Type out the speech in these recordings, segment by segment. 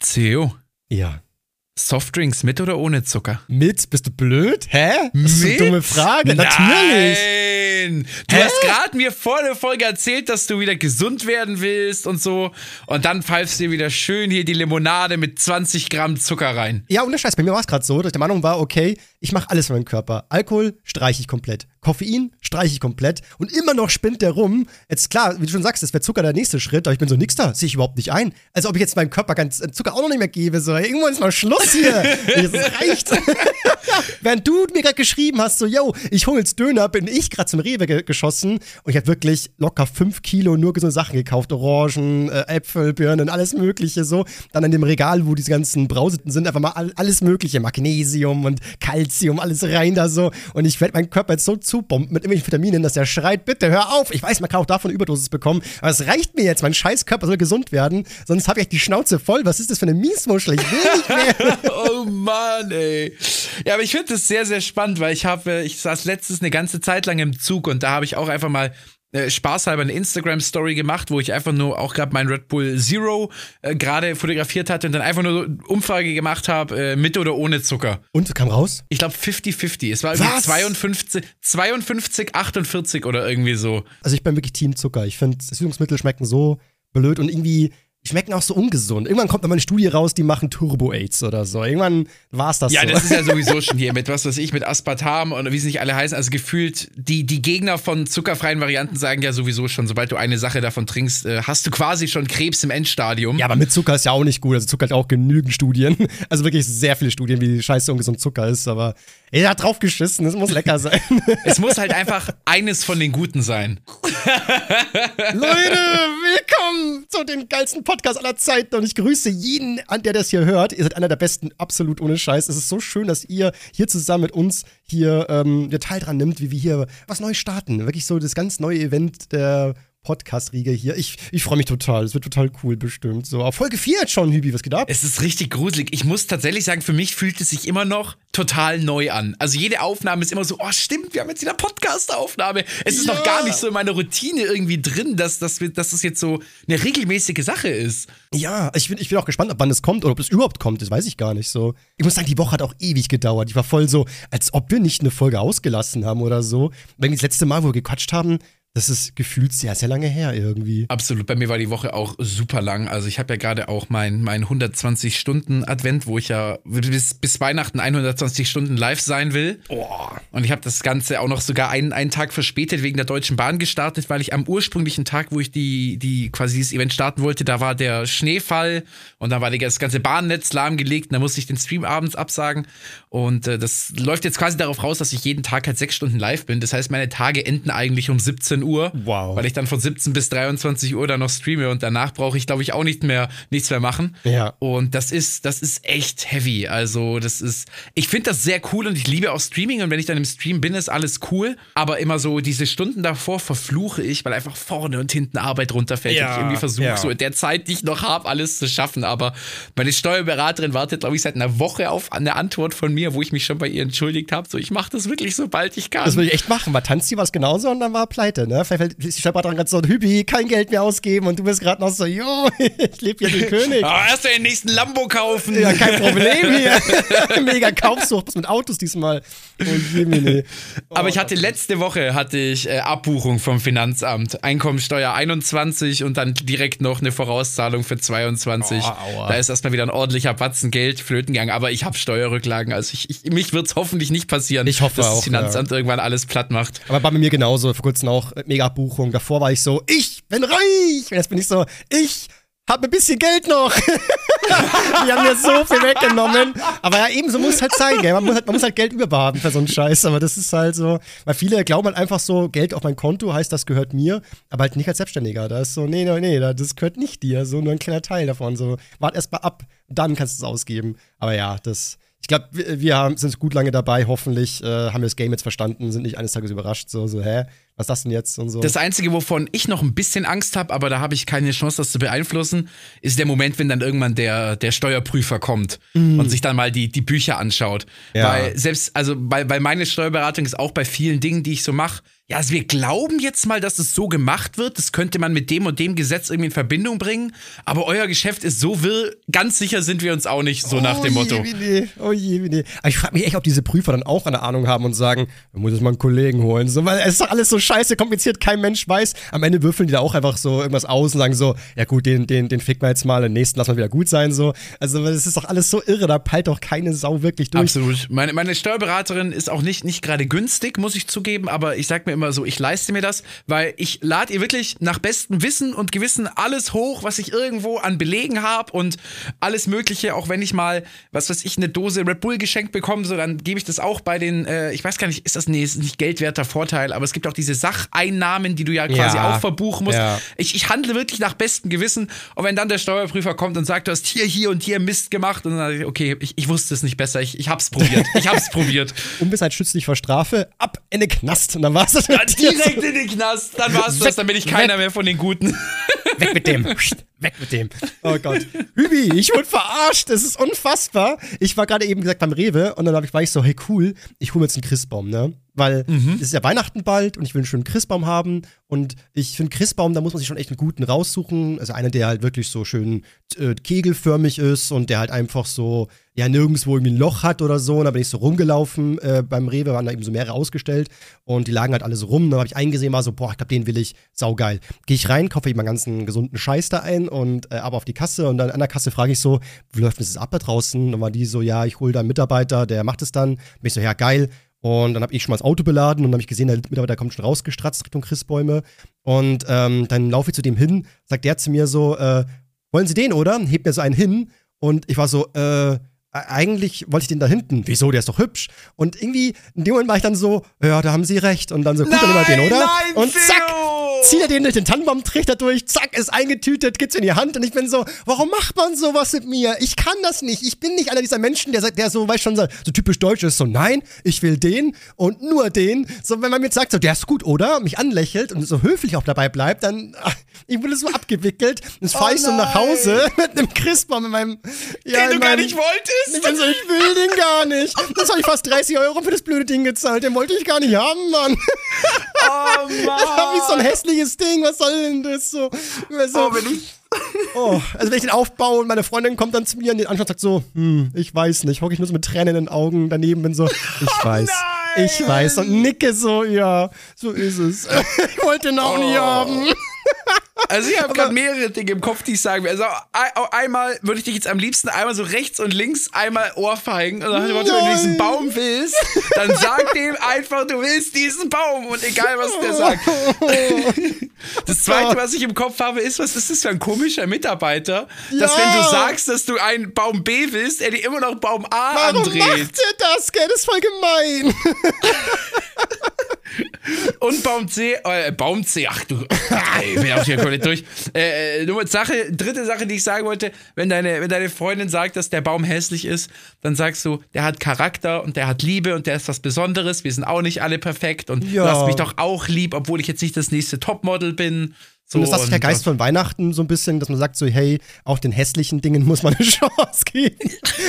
Theo, Ja. Softdrinks mit oder ohne Zucker? Mit? Bist du blöd? Hä? Das ist eine Mit? dumme Frage. Natürlich. Nein! Du Hä? hast gerade mir vor der Folge erzählt, dass du wieder gesund werden willst und so. Und dann pfeifst du dir wieder schön hier die Limonade mit 20 Gramm Zucker rein. Ja, ohne Scheiß. Bei mir war es gerade so, dass ich der Meinung war, okay, ich mache alles für meinen Körper. Alkohol streiche ich komplett. Koffein streiche ich komplett. Und immer noch spinnt der rum. Jetzt klar, wie du schon sagst, das wäre Zucker der nächste Schritt. Aber ich bin so, nix da. Sehe ich überhaupt nicht ein. Als ob ich jetzt meinem Körper ganz äh, Zucker auch noch nicht mehr gebe. So, irgendwann ist mal Schluss hier. Es reicht. Während du mir gerade geschrieben hast, so, yo, ich hol jetzt Döner, bin ich gerade zum Rewe ge geschossen. Und ich habe wirklich locker fünf Kilo nur gesunde Sachen gekauft. Orangen, äh, Äpfel, Birnen, alles mögliche so. Dann in dem Regal, wo diese ganzen Brauseten sind, einfach mal all, alles mögliche. Magnesium und Calcium, alles rein da so. Und ich werde meinen Körper jetzt so zubomben mit irgendwelchen Vitaminen, dass er schreit, bitte hör auf. Ich weiß, man kann auch davon Überdosis bekommen. Aber es reicht mir jetzt. Mein scheiß Körper soll gesund werden. Sonst habe ich echt die Schnauze voll. Was ist das für eine Miesmuschel? Ich will nicht mehr. Oh Mann, ey. Ja, aber ich finde das sehr, sehr spannend, weil ich habe, ich saß letztens eine ganze Zeit lang im Zug und da habe ich auch einfach mal äh, spaßhalber eine Instagram-Story gemacht, wo ich einfach nur auch gerade mein Red Bull Zero äh, gerade fotografiert hatte und dann einfach nur Umfrage gemacht habe, äh, mit oder ohne Zucker. Und kam raus? Ich glaube 50-50. Es war irgendwie Was? 52, 52, 48 oder irgendwie so. Also ich bin wirklich Team Zucker. Ich finde, Süßungsmittel schmecken so blöd und irgendwie schmecken auch so ungesund. Irgendwann kommt noch mal eine Studie raus, die machen Turbo-Aids oder so. Irgendwann war's das Ja, so. das ist ja sowieso schon hier mit was weiß ich, mit Aspartam und wie sie nicht alle heißen. Also gefühlt, die, die Gegner von zuckerfreien Varianten sagen ja sowieso schon, sobald du eine Sache davon trinkst, äh, hast du quasi schon Krebs im Endstadium. ja, aber mit Zucker ist ja auch nicht gut. Also Zucker hat auch genügend Studien. Also wirklich sehr viele Studien, wie scheiße ungesund Zucker ist. Aber er hat drauf geschissen, es muss lecker sein. Es muss halt einfach eines von den Guten sein. Leute, willkommen zu dem geilsten Podcast aller Zeiten und ich grüße jeden, an der das hier hört. Ihr seid einer der besten, absolut ohne Scheiß. Es ist so schön, dass ihr hier zusammen mit uns hier ähm, Teil dran nimmt, wie wir hier was Neues starten. Wirklich so das ganz neue Event der Podcast-Riege hier. Ich, ich freue mich total. Es wird total cool bestimmt. So, auf Folge 4 jetzt schon, Hübi, was geht ab? Es ist richtig gruselig. Ich muss tatsächlich sagen, für mich fühlt es sich immer noch total neu an. Also jede Aufnahme ist immer so, oh stimmt, wir haben jetzt wieder Podcast-Aufnahme. Es ist Ja. noch gar nicht so in meiner Routine irgendwie drin, dass, dass, wir, dass das jetzt so eine regelmäßige Sache ist. Ja, ich bin, ich bin auch gespannt, ob wann es kommt oder ob es überhaupt kommt. Das weiß ich gar nicht so. Ich muss sagen, die Woche hat auch ewig gedauert. Ich war voll so, als ob wir nicht eine Folge ausgelassen haben oder so. Wenn das letzte Mal, wo wir gequatscht haben, das ist gefühlt sehr, sehr lange her irgendwie. Absolut. Bei mir war die Woche auch super lang. Also ich habe ja gerade auch mein, mein 120-Stunden-Advent, wo ich ja bis, bis Weihnachten 120 Stunden live sein will. Und ich habe das Ganze auch noch sogar einen, einen Tag verspätet wegen der Deutschen Bahn gestartet, weil ich am ursprünglichen Tag, wo ich die, die quasi dieses Event starten wollte, da war der Schneefall und dann war das ganze Bahnnetz lahmgelegt und da musste ich den Stream abends absagen. Und äh, das läuft jetzt quasi darauf raus, dass ich jeden Tag halt sechs Stunden live bin. Das heißt, meine Tage enden eigentlich um 17 Uhr. Wow. Weil ich dann von 17 bis 23 Uhr dann noch streame und danach brauche ich, glaube ich, auch nicht mehr, nichts mehr machen. Ja. Und das ist, das ist echt heavy. Also, das ist, ich finde das sehr cool und ich liebe auch Streaming und wenn ich dann im Stream bin, ist alles cool. Aber immer so diese Stunden davor verfluche ich, weil einfach vorne und hinten Arbeit runterfällt Ja, und ich irgendwie versuche, ja. so in der Zeit, die ich noch habe, alles zu schaffen. Aber meine Steuerberaterin wartet, glaube ich, seit einer Woche auf eine Antwort von mir, wo ich mich schon bei ihr entschuldigt habe. So, ich mache das wirklich, sobald ich kann. Das würde ich echt machen, weil Tanzi war es genauso und dann war pleite, ne? Vielleicht ist die Stadtbahn gerade so, Hübi, kein Geld mehr ausgeben und du bist gerade noch so, jo, ich lebe hier den König. Aber erst den nächsten Lambo kaufen. Ja, kein Problem hier. Mega Kaufsucht, mit Autos diesmal. Oh, Jemine. Aber ich hatte letzte Woche hatte ich äh, Abbuchung vom Finanzamt, Einkommensteuer 21 und dann direkt noch eine Vorauszahlung für 22. Oh, da ist erstmal wieder ein ordentlicher Batzen Geld flöten gegangen, aber ich habe Steuerrücklagen, also ich, ich, mich wird es hoffentlich nicht passieren, Ich hoffe dass auch, das Finanzamt irgendwann alles platt macht. Aber war bei mir genauso, vor kurzem auch mega Abbuchung. Davor war ich so, ich bin reich. Und jetzt bin ich so, ich hab ein bisschen Geld noch. die haben mir so viel weggenommen. Aber ja, eben so muss es halt sein, gell? Man muss halt, man muss halt Geld überbehalten für so einen Scheiß. Aber das ist halt so, weil viele glauben halt einfach so, Geld auf mein Konto heißt, das gehört mir, aber halt nicht als Selbstständiger. Da ist so, nee, nee, nee, das gehört nicht dir. So nur ein kleiner Teil davon. So, wart erst mal ab, dann kannst du es ausgeben. Aber ja, das ich glaube, wir, wir sind gut lange dabei. Hoffentlich äh, haben wir das Game jetzt verstanden, sind nicht eines Tages überrascht. So, so, hä? Was ist das denn jetzt? Und so. Das Einzige, wovon ich noch ein bisschen Angst habe, aber da habe ich keine Chance, das zu beeinflussen, ist der Moment, wenn dann irgendwann der, der Steuerprüfer kommt mm. und sich dann mal die, die Bücher anschaut. Ja. Weil selbst, also, weil, weil meine Steuerberatung ist auch bei vielen Dingen, die ich so mache, ja, also wir glauben jetzt mal, dass es so gemacht wird. Das könnte man mit dem und dem Gesetz irgendwie in Verbindung bringen. Aber euer Geschäft ist so wirr, ganz sicher sind wir uns auch nicht, so oh nach dem Motto. Je, nee. Oh je, nee. Aber ich frage mich echt, ob diese Prüfer dann auch eine Ahnung haben und sagen, man muss jetzt mal einen Kollegen holen. So, weil es ist doch alles so scheiße kompliziert, kein Mensch weiß. Am Ende würfeln die da auch einfach so irgendwas aus und sagen so, ja gut, den, den, den ficken wir jetzt mal, den nächsten lassen wir wieder gut sein. So. Also das ist doch alles so irre, da peilt doch keine Sau wirklich durch. Absolut. Meine, meine Steuerberaterin ist auch nicht, nicht gerade günstig, muss ich zugeben, aber ich sag mir immer so, ich leiste mir das, weil ich lade ihr wirklich nach bestem Wissen und Gewissen alles hoch, was ich irgendwo an Belegen habe und alles Mögliche, auch wenn ich mal, was weiß ich, eine Dose Red Bull geschenkt bekomme, so dann gebe ich das auch bei den, äh, ich weiß gar nicht, ist das, nee, ist nicht geldwerter Vorteil, aber es gibt auch diese Sacheinnahmen, die du ja quasi ja, auch verbuchen musst. Ja. Ich, ich handle wirklich nach bestem Gewissen und wenn dann der Steuerprüfer kommt und sagt, du hast hier, hier und hier Mist gemacht und dann sage ich, okay, ich, ich wusste es nicht besser, ich, ich hab's probiert, ich hab's probiert. Unwissenheit schützt dich vor Strafe, ab in den Knast und dann war's das. Direkt in den Knast, dann war's das, dann bin ich keiner weg. mehr von den Guten. Weg mit dem, weg mit dem. Oh Gott. Hübi, ich wurde verarscht, das ist unfassbar. Ich war gerade eben gesagt beim Rewe und dann war ich so, hey cool, ich hole mir jetzt einen Christbaum, ne? Weil mhm. es ist ja Weihnachten bald und ich will einen schönen Christbaum haben. Und ich finde, Christbaum, da muss man sich schon echt einen guten raussuchen. Also einer, der halt wirklich so schön äh, kegelförmig ist und der halt einfach so, ja, nirgendwo irgendwie ein Loch hat oder so. Und da bin ich so rumgelaufen äh, beim Rewe, waren da eben so mehrere ausgestellt und die lagen halt alle so rum. Dann habe ich eingesehen, war so, boah, ich glaube, den will ich, saugeil. Gehe ich rein, kaufe ich mal ganzen gesunden Scheiß da ein und äh, aber auf die Kasse und dann an der Kasse frage ich so, wie läuft das ab da draußen? dann war die so, ja, ich hole da einen Mitarbeiter, der macht es dann. Bin ich so, ja, geil und dann habe ich schon mal das Auto beladen und dann habe ich gesehen, der Mitarbeiter kommt schon rausgestratzt Richtung Christbäume. Und ähm, dann laufe ich zu dem hin, sagt der zu mir so, äh, wollen Sie den, oder? Hebt mir so einen hin. Und ich war so, äh, eigentlich wollte ich den da hinten. Wieso? Der ist doch hübsch. Und irgendwie, in dem Moment war ich dann so, ja, da haben Sie recht. Und dann so, gut, nein, dann nehmen wir den, oder? Nein, und zack, zieht er den durch den Tannenbaumtrichter durch, zack, ist eingetütet, gibt's in die Hand und ich bin so, warum macht man sowas mit mir? Ich kann das nicht. Ich bin nicht einer dieser Menschen, der, der so, weißt schon, so, so typisch deutsch ist, so, nein, ich will den und nur den. So, wenn man mir sagt, so, der ist gut, oder? Mich anlächelt und so höflich auch dabei bleibt, dann, ich wurde so abgewickelt. Jetzt fahre oh ich so nach Hause mit einem Christbaum in meinem, ja, Den du gar nicht wolltest. Ich bin so, ich will den gar nicht. Das habe ich fast 30 Euro für das blöde Ding gezahlt. Den wollte ich gar nicht haben, Mann. Oh, Mann. Das hab ich so ein hässliches Ding. Was soll denn das so? so oh, wenn ich. Oh, also wenn ich den aufbaue und meine Freundin kommt dann zu mir und den anschaut sagt so, hm, ich weiß nicht, hocke ich nur so mit Tränen in den Augen daneben, bin so, ich oh, weiß, oh ich weiß und nicke so, ja, so ist es. ich wollte den auch oh. nie haben. Also ich habe gerade mehrere Dinge im Kopf, die ich sagen will. Also einmal würde ich dich jetzt am liebsten einmal so rechts und links einmal ohrfeigen. Und dann, wenn du diesen Baum willst, dann sag dem einfach, du willst diesen Baum. Und egal, was der sagt. Das zweite, was ich im Kopf habe, ist, was ist das für ein komischer Mitarbeiter, ja. dass wenn du sagst, dass du einen Baum B willst, er dir immer noch Baum A Warum andreht. Warum macht er das, gell? Das ist voll gemein. Und Baum C, äh, Baum C, ach du, ey, ich bin auch hier komplett durch. Äh, äh, Nummer, Sache, dritte Sache, die ich sagen wollte, wenn deine, wenn deine Freundin sagt, dass der Baum hässlich ist, dann sagst du, der hat Charakter und der hat Liebe und der ist was Besonderes. Wir sind auch nicht alle perfekt und ja. du hast mich doch auch lieb, obwohl ich jetzt nicht das nächste Topmodel bin. So, und das ist der Geist von Weihnachten so ein bisschen, dass man sagt so, hey, auch den hässlichen Dingen muss man eine Chance geben.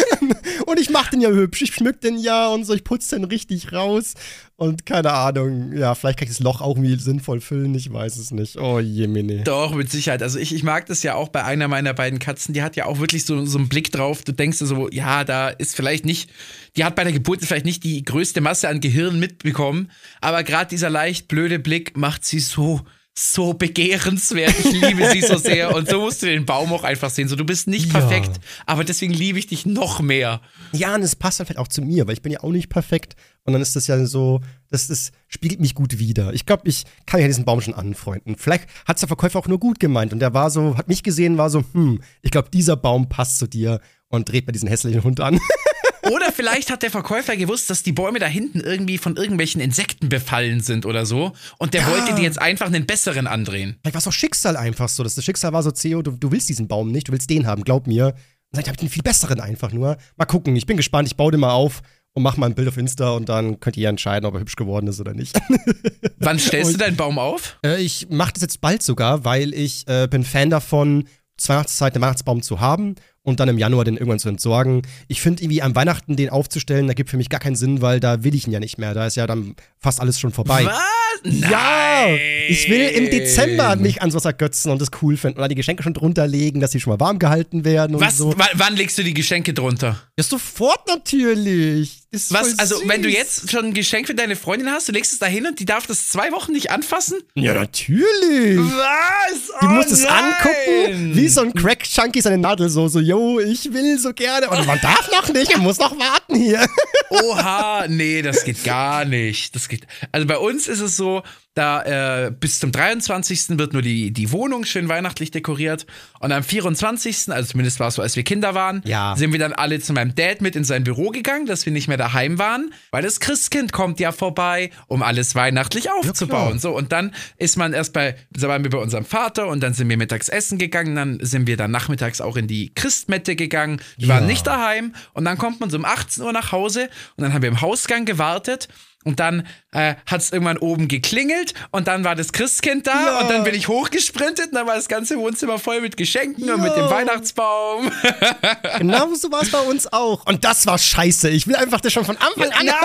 und ich mach den ja hübsch, ich schmück den ja und so, ich putze den richtig raus. Und keine Ahnung, ja, vielleicht kann ich das Loch auch irgendwie sinnvoll füllen, ich weiß es nicht. Oh je, Mini. Doch, mit Sicherheit. Also ich, ich mag das ja auch bei einer meiner beiden Katzen, die hat ja auch wirklich so, so einen Blick drauf. Du denkst so, ja, da ist vielleicht nicht, die hat bei der Geburt vielleicht nicht die größte Masse an Gehirn mitbekommen, aber gerade dieser leicht blöde Blick macht sie so so begehrenswert. Ich liebe sie so sehr. Und so musst du den Baum auch einfach sehen. So, du bist nicht perfekt, ja. aber deswegen liebe ich dich noch mehr. Ja, und es passt halt auch zu mir, weil ich bin ja auch nicht perfekt. Und dann ist das ja so, das, das spiegelt mich gut wieder. Ich glaube, ich kann ja diesen Baum schon anfreunden. Vielleicht hat der Verkäufer auch nur gut gemeint. Und der war so, hat mich gesehen, war so, hm, ich glaube, dieser Baum passt zu dir. und dreht mir diesen hässlichen Hund an. Oder vielleicht hat der Verkäufer gewusst, dass die Bäume da hinten irgendwie von irgendwelchen Insekten befallen sind oder so. Und der Ja. wollte die jetzt einfach einen besseren andrehen. Vielleicht war es auch Schicksal einfach so. dass Das Schicksal war so, Theo, du, du willst diesen Baum nicht, du willst den haben, glaub mir. Und dann habe ich den viel besseren einfach nur. Mal gucken, ich bin gespannt, ich baue den mal auf und mach mal ein Bild auf Insta und dann könnt ihr ja entscheiden, ob er hübsch geworden ist oder nicht. Wann stellst du deinen Baum auf? Äh, ich mache das jetzt bald sogar, weil ich äh, bin Fan davon, zur Weihnachtszeit den Weihnachtsbaum zu haben und dann im Januar den irgendwann zu entsorgen. Ich finde irgendwie an Weihnachten den aufzustellen, da gibt für mich gar keinen Sinn, weil da will ich ihn ja nicht mehr. Da ist ja dann fast alles schon vorbei. Was? Ja, Nein. ich will im Dezember mich an sowas ergötzen und das cool finden. Oder die Geschenke schon drunter legen, dass sie schon mal warm gehalten werden und Was? so. Wann legst du die Geschenke drunter? Ja, sofort natürlich. Ist Was? voll Also, süß. wenn du jetzt schon ein Geschenk für deine Freundin hast, du legst es da hin und die darf das zwei Wochen nicht anfassen? Ja, natürlich. Was? Die muss es angucken, wie so ein Crack-Junkie seine Nadel so, so, yo, ich will so gerne. Und man darf noch nicht, man muss noch warten hier. Oha, nee, das geht gar nicht. Das geht. Also bei uns ist es so, da äh, bis zum 23. wird nur die, die Wohnung schön weihnachtlich dekoriert. Und am 24., also zumindest war es so, als wir Kinder waren, Ja. sind wir dann alle zu meinem Dad mit in sein Büro gegangen, dass wir nicht mehr daheim waren, weil das Christkind kommt ja vorbei, um alles weihnachtlich aufzubauen. so, und dann ist man erst bei, da waren wir bei unserem Vater und dann sind wir mittags essen gegangen, dann sind wir dann nachmittags auch in die Christmette gegangen. Wir Ja. waren nicht daheim und dann kommt man so um 18 Uhr nach Hause und dann haben wir im Hausgang gewartet. Und dann äh, hat es irgendwann oben geklingelt und dann war das Christkind da Ja. und dann bin ich hochgesprintet und dann war das ganze Wohnzimmer voll mit Geschenken und mit dem Ja. Weihnachtsbaum. Genau so war es bei uns auch. Und das war scheiße. Ich will einfach das schon von Anfang an. Nein,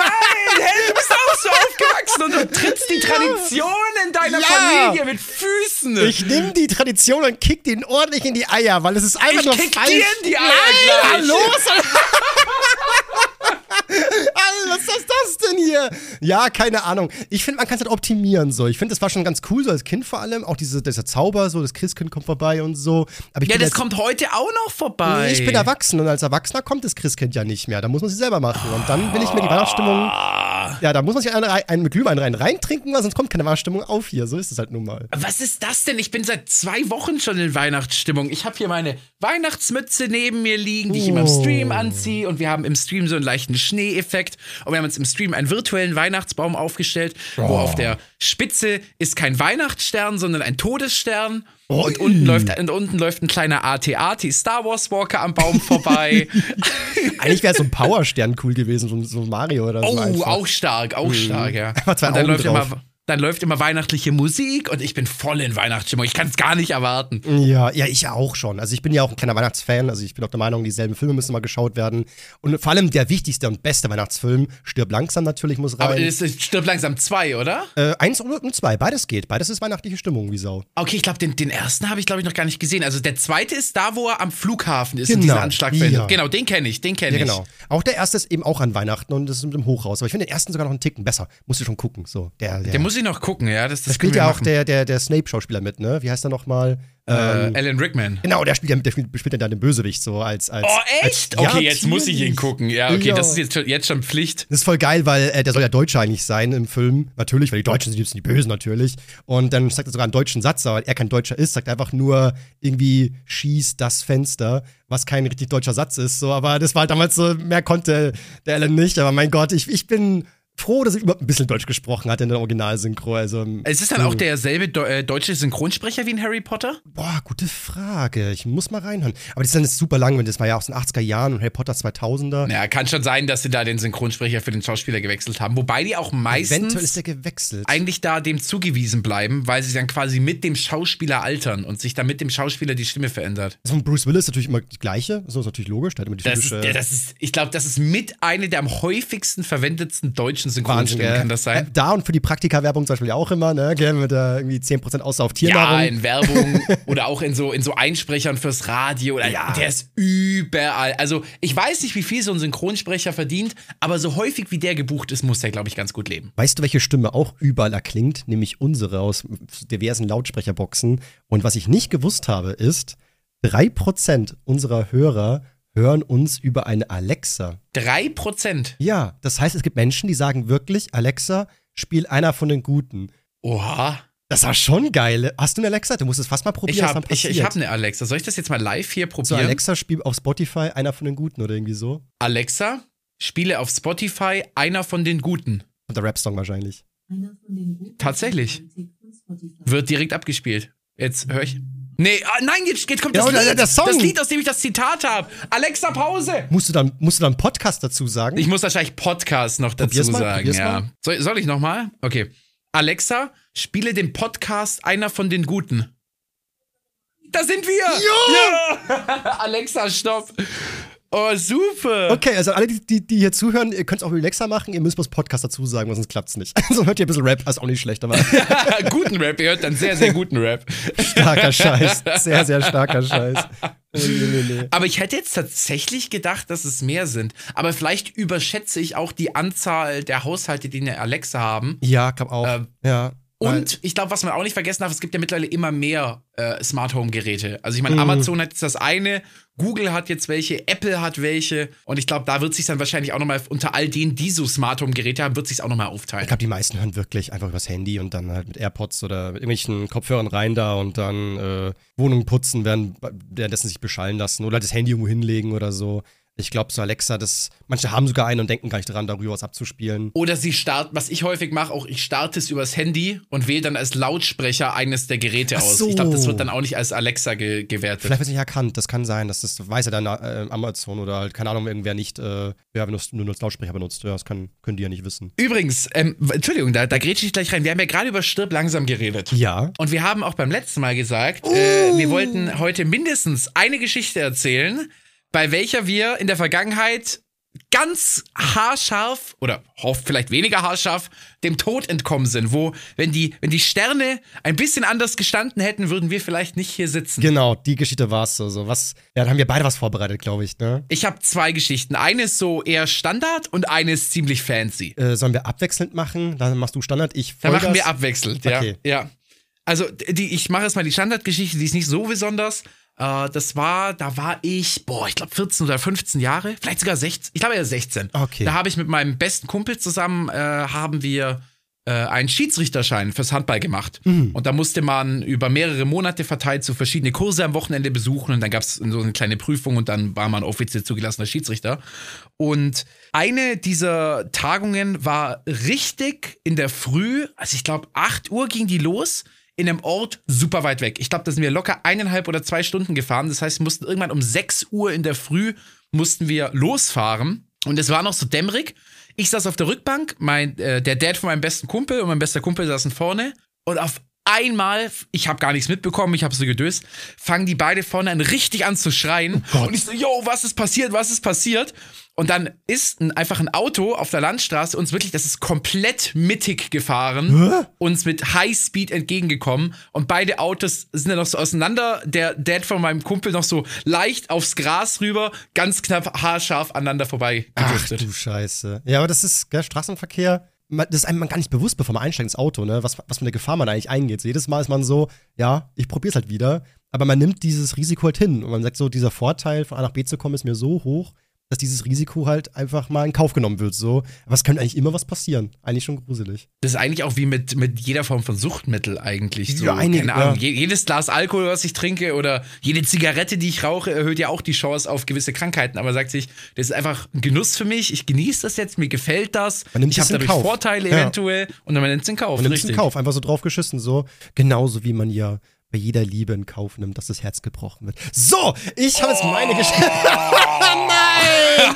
hey, du bist auch so aufgewachsen und du trittst die Tradition in deiner Ja. Familie mit Füßen. Ich nehme die Tradition und kick den ordentlich in die Eier, weil es ist einfach Ich nur kick falsch. dir in die Eier Nein, gleich. hallo? Alter, was ist das denn hier? Ja, keine Ahnung. Ich finde, man kann es halt optimieren so. Ich finde, das war schon ganz cool, so als Kind vor allem. Auch diese, dieser Zauber, so das Christkind kommt vorbei und so. Aber ich ja, das kommt heute auch noch vorbei. Ich bin erwachsen und als Erwachsener kommt das Christkind ja nicht mehr. Da muss man sie selber machen. Und dann will ich mir die Weihnachtsstimmung. Ja, da muss man sich einen, einen mit Glühwein rein reintrinken, weil sonst kommt keine Weihnachtsstimmung auf hier. So ist es halt nun mal. Was ist das denn? Ich bin seit zwei Wochen schon in Weihnachtsstimmung. Ich habe hier meine Weihnachtsmütze neben mir liegen, die ich immer im Oh. Stream anziehe. Und wir haben im Stream so einen leichten Schneeeffekt. Und wir haben uns im Stream einen virtuellen Weihnachtsbaum aufgestellt, wo Oh. auf der Spitze ist kein Weihnachtsstern, sondern ein Todesstern. Ui. Und unten läuft, und unten läuft ein kleiner AT-AT Star Wars Walker am Baum vorbei. Eigentlich wäre so ein Powerstern cool gewesen, so, so Mario oder so. oh, einfach. auch stark, auch stark, ja. Einfach zwei und dann Augen läuft, drauf. immer, dann läuft immer weihnachtliche Musik und ich bin voll in Weihnachtsstimmung. Ich kann es gar nicht erwarten. Ja, ja, ich auch schon. Also ich bin ja auch ein kleiner Weihnachtsfan. Also ich bin auch der Meinung, dieselben Filme müssen mal geschaut werden. Und vor allem der wichtigste und beste Weihnachtsfilm, Stirb langsam natürlich, muss Aber rein. es ist stirbt langsam zwei, oder? äh, eins und, und zwei, beides geht. Beides ist weihnachtliche Stimmung, wie Sau. Okay, ich glaube, den, den ersten habe ich, glaube ich, noch gar nicht gesehen. Also der zweite ist da, wo er am Flughafen ist und Genau, dieser Anschlag ja. Genau, den kenne ich, den kenne Ja, ich. genau. Auch der erste ist eben auch an Weihnachten und das ist mit dem Hochhaus. Aber ich finde den ersten sogar noch einen Ticken besser. Musst du schon gucken. So, der, der, Der muss ich noch gucken, ja. Das, das da spielt ja auch machen. der, der, der Snape-Schauspieler mit, ne? Wie heißt er nochmal? äh, Alan Rickman. Genau, der spielt ja mit, der spielt, spielt ja da den Bösewicht so als. als Oh, als, echt? Ja, okay, jetzt muss ich ihn gucken. Ja, okay, Ja. das ist jetzt schon, jetzt schon Pflicht. Das ist voll geil, weil äh, der soll ja Deutscher eigentlich sein im Film. Natürlich, weil die Deutschen sind die, Bösen natürlich. Und dann sagt er sogar einen deutschen Satz, aber er kein Deutscher ist, sagt einfach nur irgendwie schieß das Fenster, was kein richtig deutscher Satz ist. So, aber das war halt damals so, mehr konnte der Alan nicht. Aber mein Gott, ich, ich bin froh, dass ich überhaupt ein bisschen Deutsch gesprochen hat in der Originalsynchro. Also, ähm, Es ist dann auch derselbe Deu- äh, deutsche Synchronsprecher wie in Harry Potter? boah, gute Frage. Ich muss mal reinhören. Aber das ist dann super lang, wenn das war ja aus den 80er Jahren und Harry Potter 2000er. Ja, kann schon sein, dass sie da den Synchronsprecher für den Schauspieler gewechselt haben. Wobei die auch meistens Eventuell ist der gewechselt. eigentlich da dem zugewiesen bleiben, weil sie dann quasi mit dem Schauspieler altern und sich dann mit dem Schauspieler die Stimme verändert. Also von Bruce Willis natürlich immer die gleiche. So ist natürlich logisch. Der hat immer die Das ist, typische. das ist, ich glaube, das ist mit eine der am häufigsten verwendetsten deutschen Wahnsinn, Synchronstimmen, gell? kann das sein? Da und für die Praktika-Werbung zum Beispiel auch immer, ne? Gell, mit äh, irgendwie 10% außer auf Ja, Tiernahrung. in Werbung oder auch in so, in so Einsprechern fürs Radio. Oder, Ja. Der ist überall. Also, ich weiß nicht, wie viel so ein Synchronsprecher verdient, aber so häufig wie der gebucht ist, muss der, glaube ich, ganz gut leben. Weißt du, welche Stimme auch überall erklingt? Nämlich unsere aus diversen Lautsprecherboxen. Und was ich nicht gewusst habe, ist, 3% unserer Hörer hören uns über eine Alexa. Drei Prozent. Ja, das heißt, es gibt Menschen, die sagen wirklich, Alexa, spiel einer von den Guten. Oha. Das war schon geil. Hast du eine Alexa? Du musst es fast mal probieren. Ich habe ich, ich hab eine Alexa. Soll ich das jetzt mal live hier so probieren? Alexa-Spiel auf Spotify, einer von den Guten oder irgendwie so. Alexa, spiele auf Spotify einer von den Guten. Und der Rap-Song wahrscheinlich. Tatsächlich. Wird direkt abgespielt. Jetzt höre ich. Nee, ah, nein, jetzt, jetzt kommt Ja, das oder Lied. der Song. Das Lied, aus dem ich das Zitat habe. Alexa, Pause. Musst du dann, musst du dann Podcast dazu sagen? Ich muss wahrscheinlich Podcast noch dazu Probier's mal, sagen, ja. mal. Soll, soll ich nochmal? Okay. Alexa, spiele den Podcast einer von den Guten. Da sind wir! Ja! Alexa, stopp! Oh, super! Okay, also alle, die, die, hier zuhören, ihr könnt es auch mit Alexa machen, ihr müsst bloß Podcast dazu sagen, sonst klappt's nicht. Also hört ihr ein bisschen Rap, ist auch nicht schlecht, aber guten Rap, ihr hört dann sehr, sehr guten Rap. starker Scheiß. Sehr, sehr starker Scheiß. Nee, nee, nee. Aber ich hätte jetzt tatsächlich gedacht, dass es mehr sind. Aber vielleicht überschätze ich auch die Anzahl der Haushalte, die eine Alexa haben. Ja, glaub auch. Ähm, ja. Und ich glaube, was man auch nicht vergessen darf, es gibt ja mittlerweile immer mehr äh, Smart Home Geräte. Also ich meine, Mhm. Amazon hat jetzt das eine, Google hat jetzt welche, Apple hat welche. Und ich glaube, da wird sich dann wahrscheinlich auch nochmal unter all denen, die so Smart Home Geräte haben, wird sich auch nochmal aufteilen. Ich glaube, die meisten hören wirklich einfach übers Handy und dann halt mit AirPods oder mit irgendwelchen Kopfhörern rein da und dann äh, Wohnungen putzen, während, währenddessen sich beschallen lassen oder das Handy irgendwo hinlegen oder so. Ich glaube, so Alexa, das, manche haben sogar einen und denken gar nicht dran, darüber was abzuspielen. Oder sie starten, was ich häufig mache, auch ich starte es übers Handy und wähle dann als Lautsprecher eines der Geräte Ach aus. so. Ich glaube, das wird dann auch nicht als Alexa ge gewertet. Vielleicht wird es nicht erkannt, das kann sein, dass das weiß ja dann äh, Amazon oder halt, keine Ahnung, irgendwer nicht, äh, ja, wenn du es nur als Lautsprecher benutzt. Ja, das kann, können die ja nicht wissen. Übrigens, ähm, Entschuldigung, da, da grätsche ich gleich rein. Wir haben ja gerade über Stirb langsam geredet. Ja. Und wir haben auch beim letzten Mal gesagt, äh, wir wollten heute mindestens eine Geschichte erzählen, bei welcher wir in der Vergangenheit ganz haarscharf oder hofft vielleicht weniger haarscharf dem Tod entkommen sind, wo wenn die wenn die Sterne ein bisschen anders gestanden hätten, würden wir vielleicht nicht hier sitzen. Genau, die Geschichte war es so. so. Was, ja, da haben wir beide was vorbereitet, glaube ich, ne? Ich habe zwei Geschichten. Eine ist so eher Standard und eine ist ziemlich fancy. Äh, sollen wir abwechselnd machen? Dann machst du Standard, ich Dann Vollgas. machen wir abwechselnd, ja. Okay. ja. Also, die, ich mache jetzt mal die Standardgeschichte, die ist nicht so besonders. Äh, das war, da war ich, boah, ich glaube 14 oder 15 Jahre, vielleicht sogar 16, ich glaube eher 16. Okay. Da habe ich mit meinem besten Kumpel zusammen, äh, haben wir äh, einen Schiedsrichterschein fürs Handball gemacht. Mhm. Und da musste man über mehrere Monate verteilt so verschiedene Kurse am Wochenende besuchen und dann gab es so eine kleine Prüfung und dann war man offiziell zugelassener Schiedsrichter. Und eine dieser Tagungen war richtig in der Früh, also ich glaube 8 Uhr ging die los, in einem Ort super weit weg. Ich glaube, da sind wir locker eineinhalb oder zwei Stunden gefahren. Das heißt, wir mussten irgendwann um 6 Uhr in der Früh mussten wir losfahren. Und es war noch so dämmerig. Ich saß auf der Rückbank, mein, äh, der Dad von meinem besten Kumpel und mein bester Kumpel saßen vorne. Und auf einmal, ich habe gar nichts mitbekommen, ich habe so gedöst, fangen die beide vorne an richtig an zu schreien. Gott. und ich so, yo, was ist passiert, was ist passiert? Und dann ist ein, einfach ein Auto auf der Landstraße uns wirklich, das ist komplett mittig gefahren, Hä? uns mit Highspeed entgegengekommen und beide Autos sind dann noch so auseinander. Der Dad von meinem Kumpel noch so leicht aufs Gras rüber, ganz knapp haarscharf aneinander vorbei Ach du Scheiße. Ja, aber das ist, gell, Straßenverkehr, das ist einem gar nicht bewusst, bevor man einsteigt ins Auto, ne? Was, was für eine Gefahr man eigentlich eingeht. So, jedes Mal ist man so, ja, ich probier's halt wieder. Aber man nimmt dieses Risiko halt hin. Und man sagt so, dieser Vorteil, von A nach B zu kommen, ist mir so hoch, dass dieses Risiko halt einfach mal in Kauf genommen wird. So. Aber es könnte eigentlich immer was passieren. Eigentlich schon gruselig. Das ist eigentlich auch wie mit, mit jeder Form von Suchtmittel eigentlich. So, Ja, einige, keine Ahnung. ja. Je, jedes Glas Alkohol, was ich trinke oder jede Zigarette, die ich rauche, erhöht ja auch die Chance auf gewisse Krankheiten. Aber sagt sich, das ist einfach ein Genuss für mich. Ich genieße das jetzt, mir gefällt das. Ich habe dadurch Kauf. Vorteile Ja. eventuell und dann man nimmt es in Kauf. Man nimmt es in Kauf, einfach so drauf geschissen, so. Genauso wie man ja bei jeder Liebe in Kauf nimmt, dass das Herz gebrochen wird. So, ich habe jetzt meine Geschichte. Nein!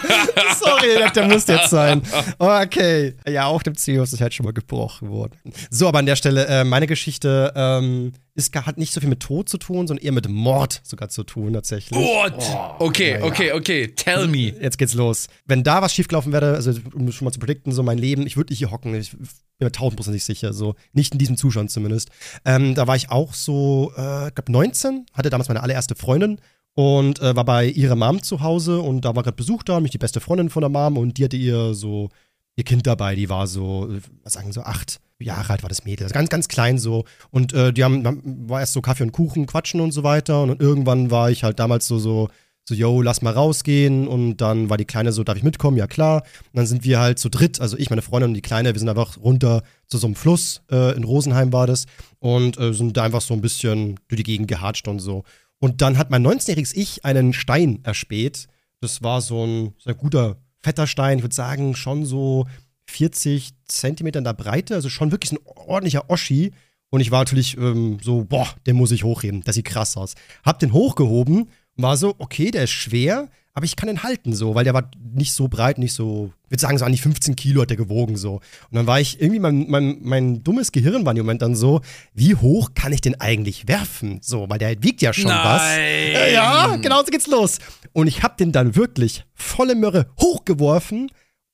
Sorry, der- der muss jetzt sein. Okay. Ja, auch dem CEO ist das Herz schon mal gebrochen worden. So, aber an der Stelle, äh, meine Geschichte ähm, ist, gar- hat nicht so viel mit Tod zu tun, sondern eher mit Mord sogar zu tun, tatsächlich. What? okay, ja, ja. okay, okay. Tell me. Jetzt geht's los. Wenn da was schiefgelaufen wäre, also um schon mal zu predikten, so mein Leben, ich würde nicht hier hocken. Ich bin mir tausendprozentig sicher, so nicht in diesem Zustand zumindest. Ähm, da war ich auch so, äh, ich glaube 19, hatte damals meine allererste Freundin und äh, war bei ihrer Mom zu Hause und da war gerade Besuch da, mich die beste Freundin von der Mom und die hatte ihr so ihr Kind dabei, die war so, äh, was sagen so acht Jahre alt war das Mädel, also ganz ganz klein so und äh, die haben war erst so Kaffee und Kuchen quatschen und so weiter und, dann irgendwann war ich halt damals so so so, yo, lass mal rausgehen. Und dann war die Kleine so, darf ich mitkommen? Ja, klar. Und dann sind wir halt zu dritt, also ich, meine Freundin und die Kleine, wir sind einfach runter zu so einem Fluss, äh, in Rosenheim war das, und äh, sind da einfach so ein bisschen durch die Gegend gehatscht und so. Und dann hat mein 19-jähriges Ich einen Stein erspäht. Das war so ein sehr guter, fetter Stein, ich würde sagen, schon so 40 Zentimeter in der Breite, also schon wirklich ein ordentlicher Oschi. Und ich war natürlich ähm, so, boah, den muss ich hochheben, das sieht krass aus. Hab den hochgehoben und war so, okay, der ist schwer, aber ich kann den halten so, weil der war nicht so breit, nicht so, ich würde sagen, so an die 15 Kilo hat der gewogen so. Und dann war ich irgendwie, mein, mein, mein dummes Gehirn war im Moment dann so, wie hoch kann ich den eigentlich werfen? So, weil der wiegt ja schon Nein. was. Ja, genau so geht's los. Und ich hab den dann wirklich volle Möhre hochgeworfen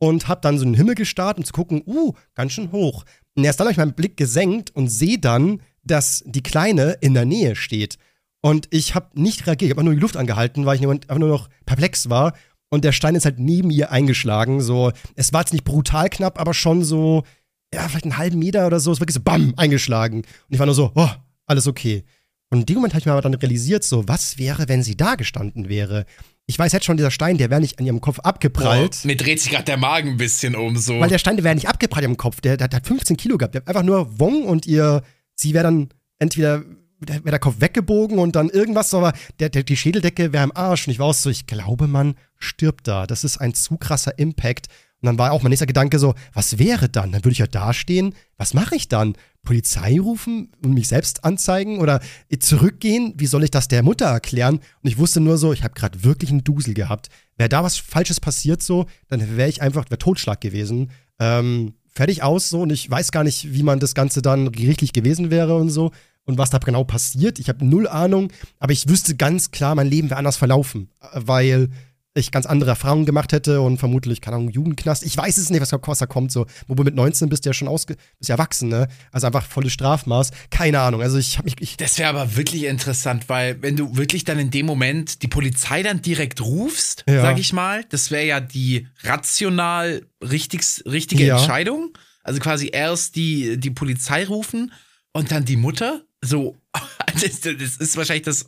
und hab dann so in den Himmel gestarrt, um zu gucken, uh, ganz schön hoch. Und erst dann habe ich meinen Blick gesenkt und sehe dann, dass die Kleine in der Nähe steht. Und ich habe nicht reagiert, ich habe nur die Luft angehalten, weil ich einfach nur noch perplex war. Und der Stein ist halt neben ihr eingeschlagen. So, es war jetzt nicht brutal knapp, aber schon so, ja, vielleicht einen halben Meter oder so. Es war wirklich so BAM eingeschlagen. Und ich war nur so, oh, alles okay. Und in dem Moment habe ich mir aber dann realisiert, so, was wäre, wenn sie da gestanden wäre? Ich weiß jetzt schon, dieser Stein, der wäre nicht an ihrem Kopf abgeprallt. Boah, mir dreht sich gerade der Magen ein bisschen um so. Weil der Stein, der wäre nicht abgeprallt am Kopf. Der, der, der hat 15 Kilo gehabt. Der hat einfach nur Wong und ihr, sie wäre dann entweder, wäre der Kopf weggebogen und dann irgendwas, aber der, der, die Schädeldecke wäre im Arsch. Und ich war auch so, ich glaube, man stirbt da. Das ist ein zu krasser Impact. Und dann war auch mein nächster Gedanke so, was wäre dann? Dann würde ich ja dastehen. Was mache ich dann? Polizei rufen und mich selbst anzeigen oder zurückgehen? Wie soll ich das der Mutter erklären? Und ich wusste nur so, ich habe gerade wirklich einen Dusel gehabt. Wäre da was Falsches passiert so, dann wäre ich einfach, wäre Totschlag gewesen. Ähm, fertig aus so und ich weiß gar nicht, wie man das Ganze dann gerichtlich gewesen wäre und so und was da genau passiert. Ich habe null Ahnung, aber ich wüsste ganz klar, mein Leben wäre anders verlaufen, äh, weil ich ganz andere Erfahrungen gemacht hätte und vermutlich, keine Ahnung, Jugendknast. Ich weiß es nicht, was, was da kommt. So. Wobei mit 19 bist du ja schon ausge bist ja erwachsen, ne? Also einfach volles Strafmaß. Keine Ahnung. Also ich habe mich. Ich das wäre aber wirklich interessant, weil wenn du wirklich dann in dem Moment die Polizei dann direkt rufst, Ja. sag ich mal, das wäre ja die rational richtig, richtige Ja. Entscheidung. Also quasi erst die, die Polizei rufen und dann die Mutter. So, das, das ist wahrscheinlich das